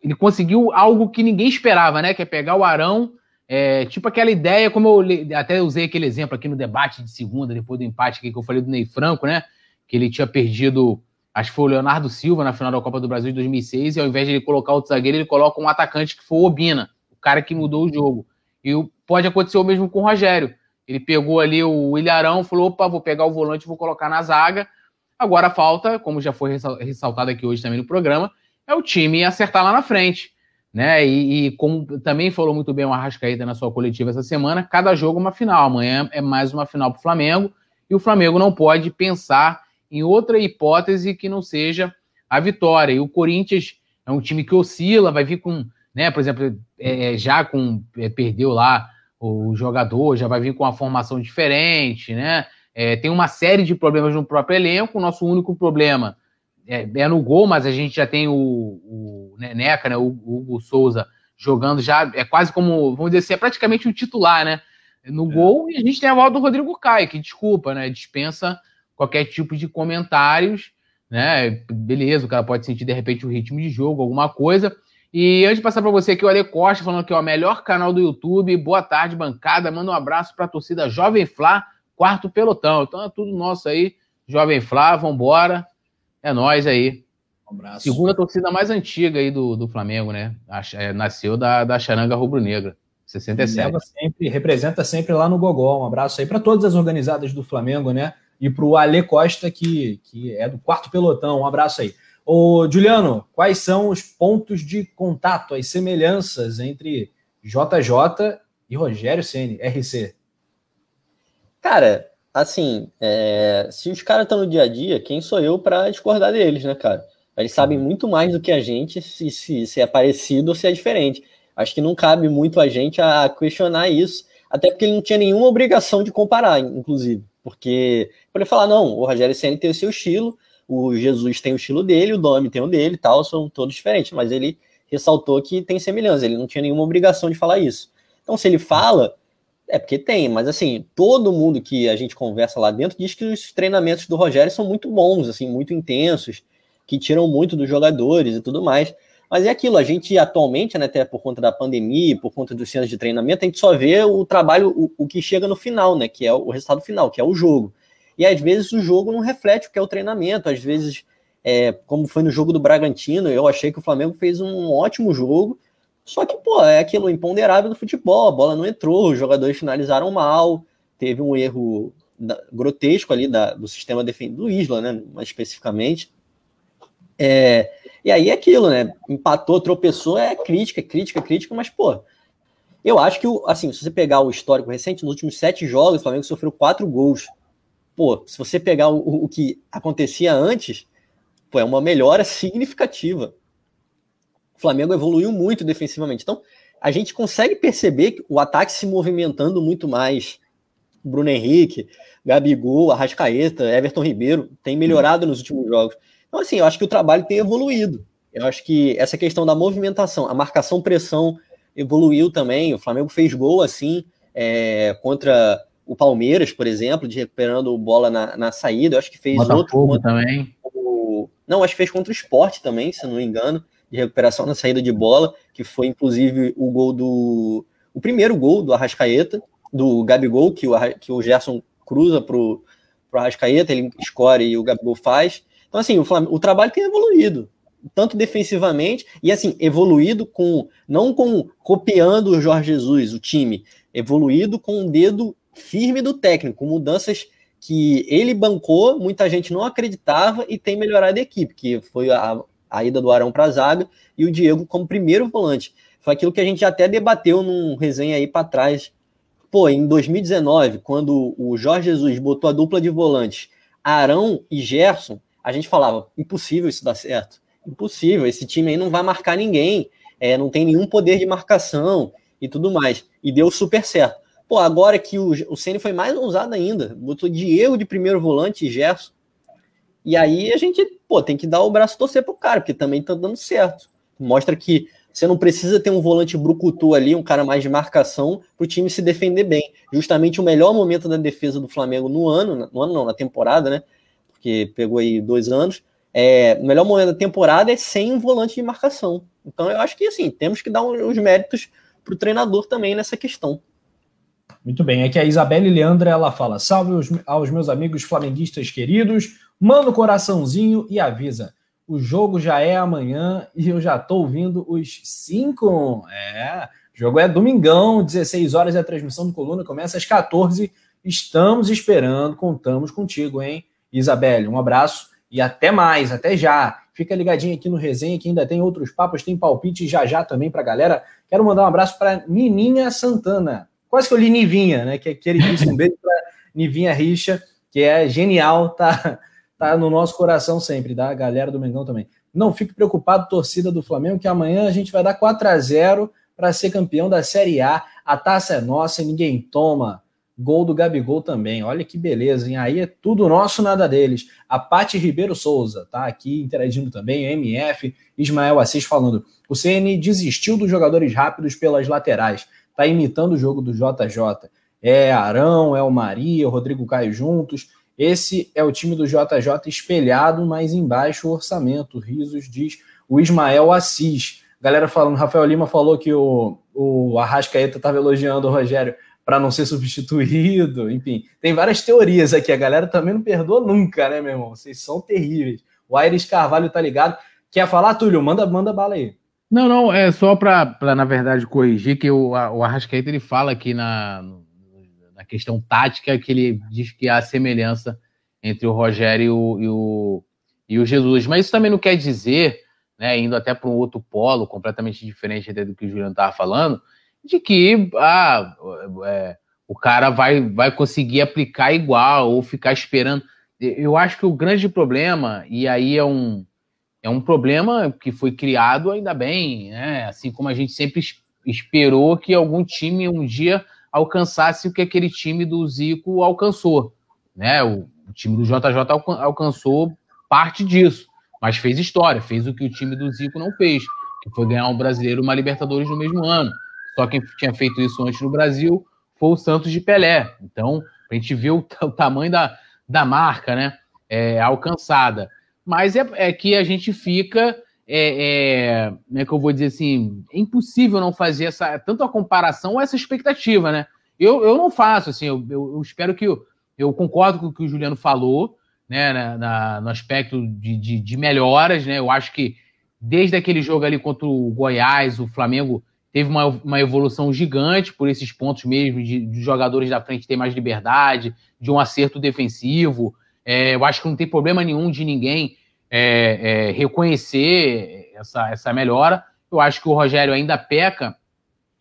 ele conseguiu algo que ninguém esperava, né, que é pegar o Arão, é, tipo aquela ideia, como eu até usei aquele exemplo aqui no debate de segunda, depois do empate que eu falei do Ney Franco, né, que ele tinha perdido acho que foi o Leonardo Silva na final da Copa do Brasil de 2006, e ao invés de ele colocar outro zagueiro, ele coloca um atacante que foi o Obina, o cara que mudou o jogo. E pode acontecer o mesmo com o Rogério. Ele pegou ali o Ilharão, falou: opa, vou pegar o volante, vou colocar na zaga. Agora falta, como já foi ressaltado aqui hoje também no programa, é o time acertar lá na frente. Né? E, e como também falou muito bem o Arrascaeta na sua coletiva essa semana, cada jogo é uma final. Amanhã é mais uma final para o Flamengo, e o Flamengo não pode pensar em outra hipótese que não seja a vitória. E o Corinthians é um time que oscila, vai vir com, né, por exemplo, é, já com é, perdeu lá o jogador, já vai vir com uma formação diferente, né? É, tem uma série de problemas no próprio elenco. O nosso único problema é, é no gol, mas a gente já tem o, o Neneca, né, o Hugo Souza jogando já, é quase como, vamos dizer assim, é praticamente o um titular, né? No é. gol, e a gente tem a volta do Rodrigo Caio, que desculpa, né? Dispensa qualquer tipo de comentários, né? Beleza, o cara pode sentir de repente o ritmo de jogo, alguma coisa. E antes de passar para você aqui, o Ale Costa falando que é o melhor canal do YouTube. Boa tarde, bancada. Manda um abraço para a torcida Jovem Flá, quarto pelotão. Então é tudo nosso aí, Jovem Flá, vambora. É nós aí. Um abraço. Segunda torcida mais antiga aí do, do Flamengo, né? É, nasceu da, da Charanga Rubro-Negra. 67. Sempre, representa sempre lá no Gogol. Um abraço aí para todas as organizadas do Flamengo, né? E para o Ale Costa, que, que é do quarto pelotão. Um abraço aí. Ô, Juliano, quais são os pontos de contato, as semelhanças entre JJ e Rogério Ceni, RC? Cara, assim, é, se os caras estão no dia a dia, quem sou eu para discordar deles, né, cara? Eles sabem muito mais do que a gente se, se, se é parecido ou se é diferente. Acho que não cabe muito a gente a questionar isso, até porque ele não tinha nenhuma obrigação de comparar, inclusive. Porque para falar, não, o Rogério Senna tem o seu estilo, o Jesus tem o estilo dele, o Domi tem o dele tal, são todos diferentes, mas ele ressaltou que tem semelhança, ele não tinha nenhuma obrigação de falar isso. Então, se ele fala, é porque tem, mas assim, todo mundo que a gente conversa lá dentro diz que os treinamentos do Rogério são muito bons, assim, muito intensos, que tiram muito dos jogadores e tudo mais. Mas é aquilo, a gente atualmente, né, até por conta da pandemia, por conta dos centros de treinamento, a gente só vê o trabalho, o, o que chega no final, né, que é o, resultado final, que é o jogo. E às vezes o jogo não reflete o que é o treinamento, às vezes, é, como foi no jogo do Bragantino, eu achei que o Flamengo fez um ótimo jogo, só que, pô, é aquilo imponderável do futebol, a bola não entrou, os jogadores finalizaram mal, teve um erro da, grotesco ali da, do sistema defensivo do Isla, né, mais especificamente. É, e aí é aquilo, né? Empatou, tropeçou, é crítica, crítica, crítica, mas, pô, eu acho que, assim, se você pegar o histórico recente, nos últimos sete jogos, o Flamengo sofreu quatro gols. Pô, se você pegar o, o que acontecia antes, Pô, é uma melhora significativa. O Flamengo evoluiu muito defensivamente. Então, a gente consegue perceber o ataque se movimentando muito mais. Bruno Henrique, Gabigol, Arrascaeta, Everton Ribeiro tem melhorado nos últimos jogos. Então, assim, eu acho que o trabalho tem evoluído. Eu acho que essa questão da movimentação, a marcação-pressão evoluiu também. O Flamengo fez gol, assim, é, contra o Palmeiras, por exemplo, de recuperando bola na, na saída. Eu acho que fez Botafogo outro. também. O, não, acho que fez contra o esporte também, se não me engano, de recuperação na saída de bola, que foi inclusive o gol do. O primeiro gol do Arrascaeta, do Gabigol, que o, que o Gerson cruza pro, pro Arrascaeta, ele escore e o Gabigol faz. Então, assim, o, o trabalho tem evoluído, tanto defensivamente, e assim, evoluído com, não com copiando o Jorge Jesus, o time, evoluído com um dedo firme do técnico, mudanças que ele bancou, muita gente não acreditava e tem melhorado a equipe, que foi a, a ida do Arão para a zaga e o Diego como primeiro volante. Foi aquilo que a gente até debateu num resenha aí para trás. Pô, em 2019, quando o Jorge Jesus botou a dupla de volantes Arão e Gerson, a gente falava, impossível isso dar certo. Impossível, esse time aí não vai marcar ninguém, é, não tem nenhum poder de marcação e tudo mais. E deu super certo. Pô, agora que o, o Ceni foi mais ousado ainda, botou Diego de primeiro volante e Gerson. E aí a gente, pô, tem que dar o braço torcer pro cara, porque também tá dando certo. Mostra que você não precisa ter um volante brucutu ali, um cara mais de marcação, para o time se defender bem. Justamente o melhor momento da defesa do Flamengo no ano, no ano não, na temporada, né? Porque pegou aí dois anos. É, melhor momento da temporada é sem um volante de marcação. Então eu acho que assim, temos que dar os méritos para o treinador também nessa questão. Muito bem, é que a Isabelle Leandra ela fala: salve aos, meus amigos flamenguistas queridos, manda o um coraçãozinho e avisa. O jogo já é amanhã e eu já tô ouvindo os cinco. É, o jogo é domingão, 16 horas, a transmissão do Coluna começa às 14. Estamos esperando, contamos contigo, hein? Isabelle, um abraço e até mais, até já. Fica ligadinho aqui no resenha que ainda tem outros papos, tem palpite já já também pra galera. Quero mandar um abraço para Nininha Santana. Quase que eu li Nivinha, né? Que é queridíssimo. Um beijo para Nivinha Richa, que é genial, tá, tá no nosso coração sempre, da galera do Mengão também. Não fique preocupado, torcida do Flamengo, que amanhã a gente vai dar 4 a 0 para ser campeão da Série A. A taça é nossa e ninguém toma. Gol do Gabigol também. Olha que beleza, hein? Aí é tudo nosso, nada deles. A Pati Ribeiro Souza tá aqui interagindo também. MF, Ismael Assis falando. O CN desistiu dos jogadores rápidos pelas laterais está imitando o jogo do JJ. É Arão, é o Maria, o Rodrigo Caio juntos. Esse é o time do JJ espelhado, mas embaixo o orçamento. Risos diz o Ismael Assis. Galera falando, Rafael Lima falou que o, o Arrascaeta estava elogiando o Rogério para não ser substituído. Enfim, tem várias teorias aqui. A galera também não perdoa nunca, né, meu irmão? Vocês são terríveis. O Aires Carvalho tá ligado. Quer falar, Túlio? Manda, manda bala aí. Não, não, é só para, na verdade, corrigir que o, o Arrascaeta ele fala aqui na, na questão tática que ele diz que há semelhança entre o Rogério e o, e o, Jesus. Mas isso também não quer dizer, né, indo até para um outro polo completamente diferente do que o Juliano estava falando, de que ah, é, o cara vai, vai conseguir aplicar igual ou ficar esperando. Eu acho que o grande problema, e aí é um é um problema que foi criado ainda bem, né? Assim como a gente sempre esperou que algum time um dia alcançasse o que aquele time do Zico alcançou, né? O, o time do JJ alcançou parte disso, mas fez história, fez o que o time do Zico não fez, que foi ganhar um brasileiro, uma Libertadores no mesmo ano. Só quem tinha feito isso antes no Brasil foi o Santos de Pelé. Então, a gente vê o, o tamanho da, da marca, né? É, alcançada mas é, é que a gente fica. É, é, é que eu vou dizer assim? É impossível não fazer essa, tanto a comparação ou essa expectativa, né? Eu, eu não faço, assim, eu, eu, eu espero que. Eu, eu concordo com o que o Juliano falou, né, na, na, no aspecto de, de, de, melhoras, né? Eu acho que desde aquele jogo ali contra o Goiás, o Flamengo teve uma, uma evolução gigante por esses pontos mesmo, de, de jogadores da frente ter mais liberdade, de um acerto defensivo. É, eu acho que não tem problema nenhum de ninguém é, é, reconhecer essa, essa melhora. Eu acho que o Rogério ainda peca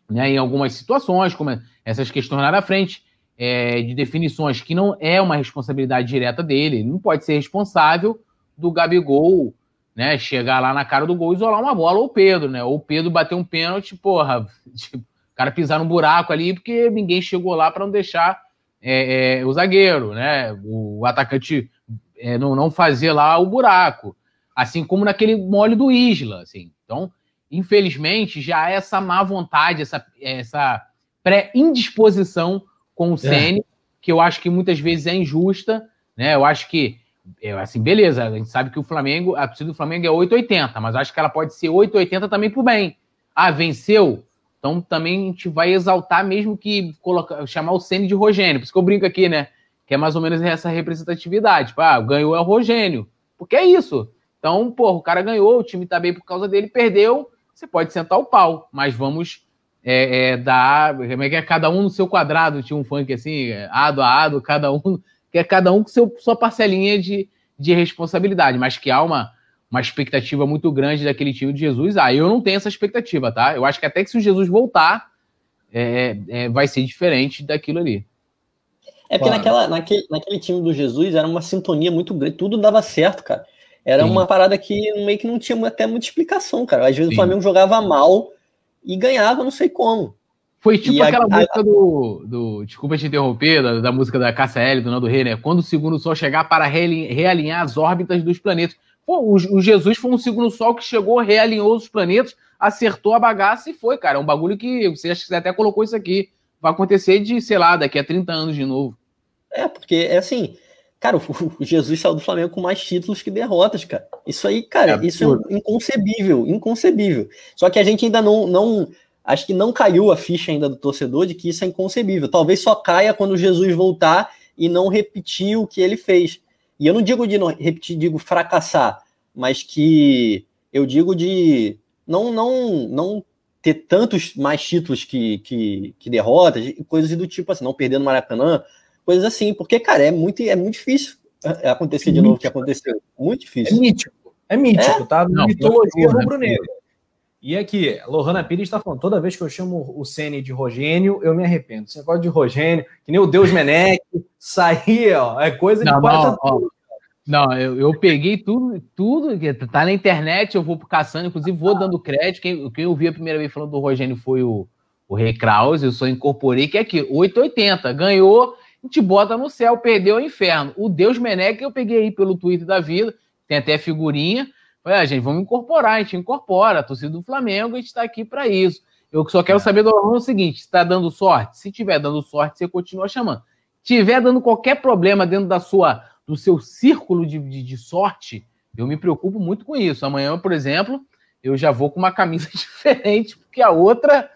né, em algumas situações, como essas questões lá na frente, é, de definições que não é uma responsabilidade direta dele. Ele não pode ser responsável do Gabigol né, chegar lá na cara do gol e isolar uma bola, ou o Pedro, né? Ou o Pedro bater um pênalti, porra, tipo, o cara pisar no buraco ali, porque ninguém chegou lá para não deixar é, é, o zagueiro, né? O, atacante é, não, não fazer lá o buraco. Assim como naquele mole do Isla, assim. Então, infelizmente, já há essa má vontade, essa, essa pré-indisposição com o Ceni, que eu acho que muitas vezes é injusta, né? Eu acho que é, assim, beleza, a gente sabe que o Flamengo, a torcida do Flamengo é 880, mas acho que ela pode ser 880 também pro bem. Ah, venceu? Então também a gente vai exaltar mesmo que colocar, chamar o Ceni de Rogênio. Por isso que eu brinco aqui, né? Que é mais ou menos essa representatividade. Tipo, ah, ganhou é o Rogênio. Porque é isso. Então, pô, o cara ganhou, o time tá bem por causa dele, perdeu, você pode sentar o pau, mas vamos é, é, dar. Como é que é? Cada um no seu quadrado, tinha um funk assim, é, ado a ado, cada um que é cada um com seu, sua parcelinha de, de responsabilidade, mas que há uma, uma expectativa muito grande daquele time de Jesus. Ah, eu não tenho essa expectativa, tá? Eu acho que até que se o Jesus voltar, é, é, vai ser diferente daquilo ali. É porque claro. naquela, naquele, naquele time do Jesus era uma sintonia muito grande, tudo dava certo, cara. Era Sim. uma parada que meio que não tinha até muita explicação, cara. Às vezes Sim. o Flamengo jogava mal e ganhava, não sei como. Foi tipo e aquela a, música do, do. Desculpa te interromper, da, da música da KCL, do Nando Rei, né? Quando o segundo sol chegar para realinhar as órbitas dos planetas. Pô, o, o, Jesus foi um segundo sol que chegou, realinhou os planetas, acertou a bagaça e foi, cara. É um bagulho que você acha que você até colocou isso aqui. Vai acontecer de, sei lá, daqui a 30 anos de novo. É, porque é assim. Cara, o, o Jesus saiu do Flamengo com mais títulos que derrotas, cara. Isso aí, cara, é isso é inconcebível, inconcebível. Só que a gente ainda não, não acho que não caiu a ficha ainda do torcedor de que isso é inconcebível. Talvez só caia quando Jesus voltar e não repetir o que ele fez. E eu não digo de não repetir, digo fracassar, mas que eu digo de não não não ter tantos mais títulos que, que, que derrotas, coisas do tipo assim, não perder no Maracanã, coisas assim, porque, cara, é muito, é muito difícil acontecer é de novo o que aconteceu. Muito difícil. É mítico, é mítico, é? tá? Não, mitologia rubro-negra. E aqui, Lohana Pires está falando, toda vez que eu chamo o Sene de Rogênio, eu me arrependo. Você pode de Rogênio, que nem o Deus Menec, sair, ó, é coisa de não, não, não, eu, eu peguei tudo, tudo que tá na internet, eu vou caçando, inclusive vou dando crédito. Quem, quem eu vi a primeira vez falando do Rogênio foi o, o Rei Krause, eu só incorporei, que é aqui, 880, ganhou, a gente bota no céu, perdeu o inferno. O Deus Menec eu peguei aí pelo Twitter da vida, tem até figurinha, Falei, ah, gente, vamos incorporar, a gente incorpora, a torcida do Flamengo, a gente está aqui para isso. Eu só quero é. saber do Orlando o seguinte: está dando sorte? Se tiver dando sorte, você continua chamando. Tiver dando qualquer problema dentro da sua, do seu círculo de, de, de sorte, eu me preocupo muito com isso. Amanhã, por exemplo, eu já vou com uma camisa diferente, porque a outra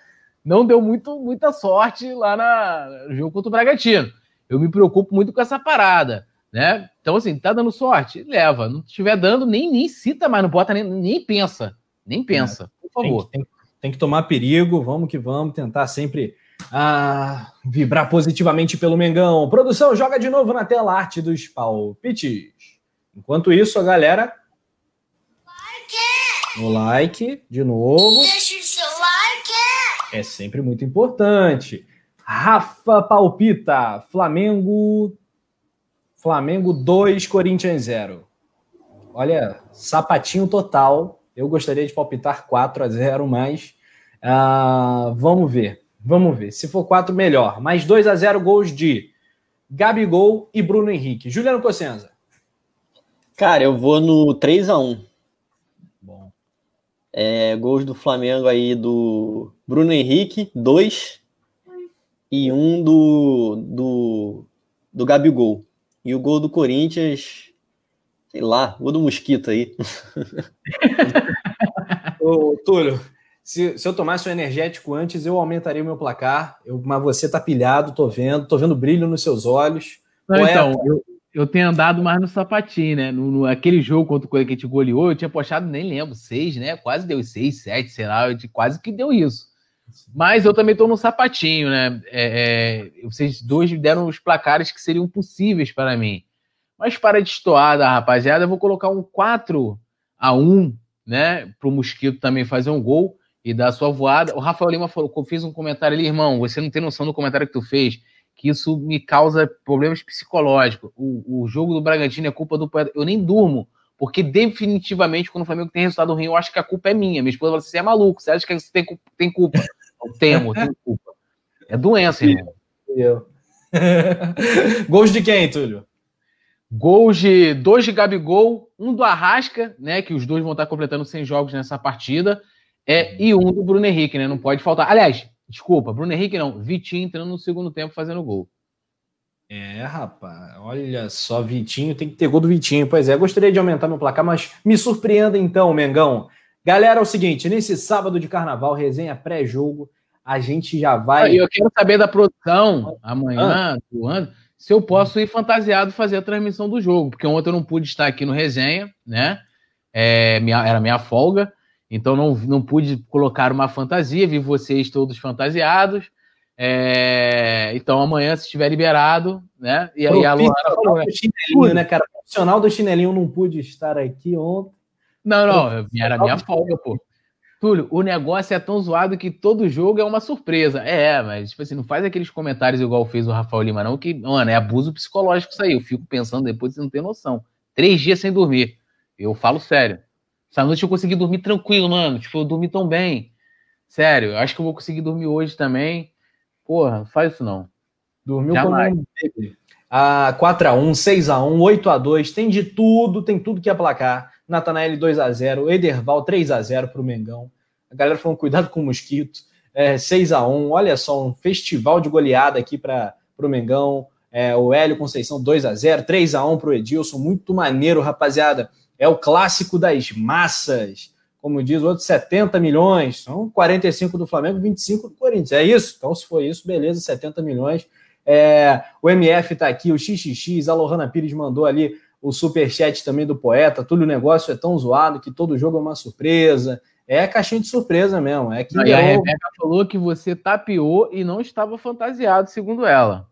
não deu muito, muita sorte lá na, no jogo contra o Bragantino. Eu me preocupo muito com essa parada. Né? Então, assim, tá dando sorte? Leva. Não estiver dando, nem, nem cita mais, não bota, nem, nem pensa. Nem é, pensa, por favor. Tem, tem, tem, que tomar perigo, vamos que vamos, tentar sempre ah, vibrar positivamente pelo Mengão. Produção, joga de novo na tela arte dos palpites. Enquanto isso, a galera. Like. No like, de novo. Deixa o seu like. É sempre muito importante. Rafa palpita. Flamengo Flamengo 2, Corinthians 0. Olha, sapatinho total. Eu gostaria de palpitar 4 a 0, mas uh, vamos ver. Vamos ver. Se for 4, melhor. Mais 2 a 0 gols de Gabigol e Bruno Henrique. Juliano Cossenza. Cara, eu vou no 3 a 1 Bom. É, gols do Flamengo aí do Bruno Henrique, 2 e um do, do, do Gabigol. E o gol do Corinthians, sei lá, gol do Mosquito aí. Ô, Túlio, se, se eu tomasse um energético antes, eu aumentaria o meu placar. Eu, mas você tá pilhado, tô vendo, tô vendo brilho nos seus olhos. Não, então, eu, eu tenho andado mais no sapatinho, né? No, no, aquele jogo contra o Coelho que a gente goleou, eu tinha postado, nem lembro, seis, né? Quase deu seis, sete, sei lá, quase que deu isso. Mas eu também estou no sapatinho, né? É, é, vocês dois deram os placares que seriam possíveis para mim. Mas para destoar da rapaziada, eu vou colocar um 4 a 1 né? Para o Mosquito também fazer um gol e dar sua voada. O Rafael Lima falou, fez um comentário ali, irmão, você não tem noção do comentário que tu fez, que isso me causa problemas psicológicos. O, o jogo do Bragantino é culpa do poeta. Eu nem durmo Porque definitivamente, quando o Flamengo tem resultado ruim, eu acho que a culpa é minha. Minha esposa fala assim: você é maluco, você acha que você tem, tem culpa? Eu temo, eu tenho culpa. É doença, irmão. Eu. Gols de quem, Túlio? Gols de dois de Gabigol, um do Arrasca, né? Que os dois vão estar completando 100 jogos nessa partida. É, e um do Bruno Henrique, né? Não pode faltar. Aliás, desculpa, Bruno Henrique não. Vitinho entrando no segundo tempo fazendo gol. É, rapaz, olha só, Vitinho, tem que ter gol do Vitinho. Pois é, gostaria de aumentar meu placar, mas me surpreenda então, Mengão. Galera, é o seguinte, nesse sábado de carnaval, resenha pré-jogo, a gente já vai. Eu quero saber da produção amanhã, ah. do ano, se eu posso ir fantasiado fazer a transmissão do jogo, porque ontem eu não pude estar aqui no resenha, né? É, minha, era minha folga, então não, não pude colocar uma fantasia, vi vocês todos fantasiados. É, então amanhã, se estiver liberado, né? E aí a Luana falou, né? Chinelinho, né, cara? Profissional do chinelinho não pude estar aqui ontem. Não, não, era minha folga, pô. Túlio, o negócio é tão zoado que todo jogo é uma surpresa. É, mas, tipo assim, não faz aqueles comentários igual fez o Rafael Lima, não, que, mano, é abuso psicológico isso aí. Eu fico pensando depois, você não tem noção. Três dias sem dormir. Eu falo sério. Essa noite eu consegui dormir tranquilo, mano. Tipo, eu dormi tão bem. Sério, eu acho que eu vou conseguir dormir hoje também. Porra, não faz isso não. Dormiu Jamais. como um bebê. Ah, 4x1, 6x1, 8x2, tem de tudo, tem tudo que aplacar. Natanael 2x0, Ederval 3x0 para o Mengão. A galera falando cuidado com o mosquito. É, 6x1, olha só, um festival de goleada aqui para o Mengão. É, o Hélio Conceição 2x0, 3x1 para o Edilson. Muito maneiro, rapaziada. É o clássico das massas como diz o outro, 70 milhões, são 45 do Flamengo, 25 do Corinthians. É isso? Então, se for isso, beleza, 70 milhões. É, o MF está aqui, o XXX, a Lohana Pires mandou ali o superchat também do poeta. Tudo o negócio é tão zoado que todo jogo é uma surpresa. É caixinha de surpresa mesmo. É que a Rebeca falou que você tapeou e não estava fantasiado, segundo ela.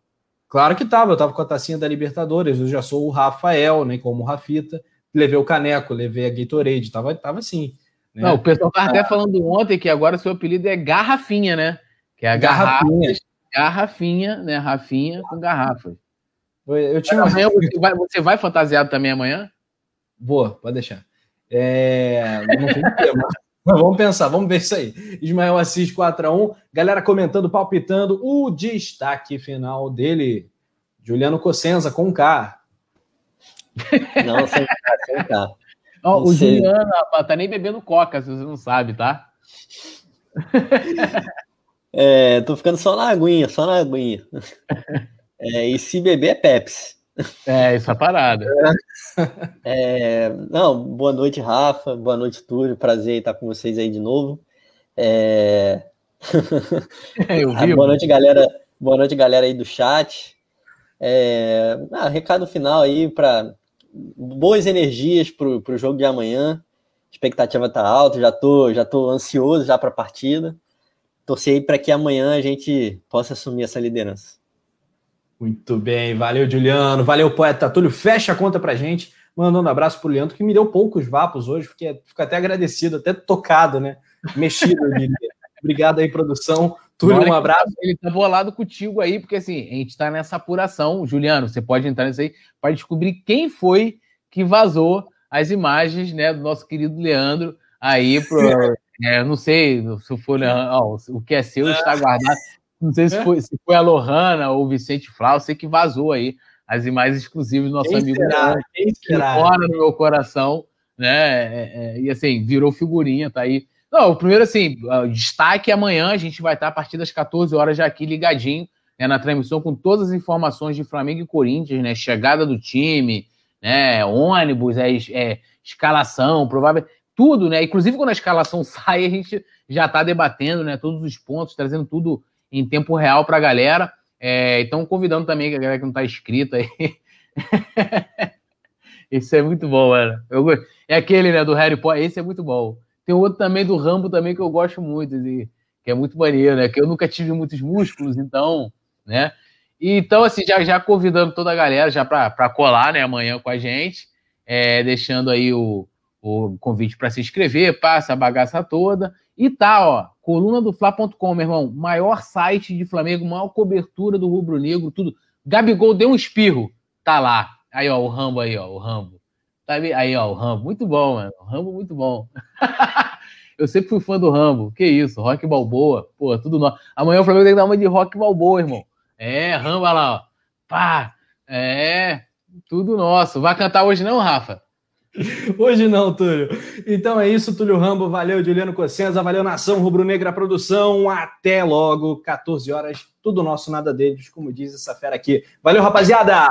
Claro que estava, eu estava com a tacinha da Libertadores, eu já sou o Rafael, né, como o Rafita. Levei o caneco, levei a Gatorade, tava, tava assim. Né? Não, o pessoal estava até falando ontem que agora seu apelido é Garrafinha, né? Que é a garrafinha. Garrafinha, né? Rafinha com garrafas. Eu tinha amanhã você vai, você vai fantasiado também amanhã? Vou, pode deixar. É... Não tem tema. Vamos pensar, vamos ver isso aí. Ismael Assis 4x1. Galera comentando, palpitando. O destaque final dele. Juliano Cossenza com K. Não, sem K, sem K. Oh, o sei. Juliano, rapaz, tá nem bebendo coca, se você não sabe, tá? é, tô ficando só na aguinha, só na aguinha. É, e se beber é Pepsi. É, essa parada. É, não, boa noite, Rafa. Boa noite, Túlio. Prazer estar com vocês aí de novo. É... Eu vi, boa noite, galera. Boa noite, galera aí do chat. É... Ah, recado final aí para boas energias para o jogo de amanhã. A expectativa está alta, já tô, já tô ansioso já para a partida. Torcer aí para que amanhã a gente possa assumir essa liderança. Muito bem, valeu Juliano, valeu poeta Túlio, fecha a conta pra gente, mandando um abraço pro Leandro, que me deu poucos vapos hoje, fiquei, fico até agradecido, até tocado, né? Mexido, eu diria. Obrigado aí, produção. Túlio, um abraço. Ele tá bolado contigo aí, porque assim, a gente tá nessa apuração. Juliano, você pode entrar nisso aí para descobrir quem foi que vazou as imagens, né, do nosso querido Leandro aí pro. é, não sei se for ó, o que é seu está guardado. Não sei se foi, se foi a Lohana ou o Vicente Flau, sei que vazou aí as imagens exclusivas do nosso quem amigo será? Quem será? mora no meu coração, né? É, é, e assim, virou figurinha, tá aí não, o primeiro, assim, destaque amanhã, a gente vai estar a partir das 14 horas já aqui ligadinho né, na transmissão com todas as informações de Flamengo e Corinthians, né? Chegada do time, né? Ônibus, é, é escalação, provável. Tudo, né? Inclusive, quando a escalação sai, a gente já está debatendo, né? Todos os pontos, trazendo tudo em tempo real para a galera. É, então, convidando também a galera que não está inscrita aí. Esse é muito bom, mano. Eu, é aquele, né, do Harry Potter. Esse é muito bom. Tem outro também do Rambo também que eu gosto muito, e, que é muito maneiro, né? Que eu nunca tive muitos músculos, então, né? E, então, assim, já, já convidando toda a galera já para colar, né, amanhã com a gente, é, deixando aí o, o convite para se inscrever, passa a bagaça toda. E tá, ó, coluna do Fla.com, meu irmão, maior site de Flamengo, maior cobertura do rubro-negro, tudo. Gabigol deu um espirro, tá lá. Aí, ó, o Rambo aí, ó, o Rambo. Tá aí, ó, o Rambo. Muito bom, mano. Rambo, muito bom. eu sempre fui fã do Rambo. Que isso, Rock Balboa. Pô, tudo nosso. Amanhã o Flamengo tem que dar uma de Rock Balboa, irmão. É, Rambo, olha lá, ó. Pá. É, tudo nosso. Vai cantar hoje não, Rafa? Hoje não, Túlio. Então é isso, Túlio Rambo. Valeu, Juliano Cossenza. Valeu, Nação Rubro-Negra Produção. Até logo, 14 horas. Tudo nosso, nada deles, como diz essa fera aqui. Valeu, rapaziada!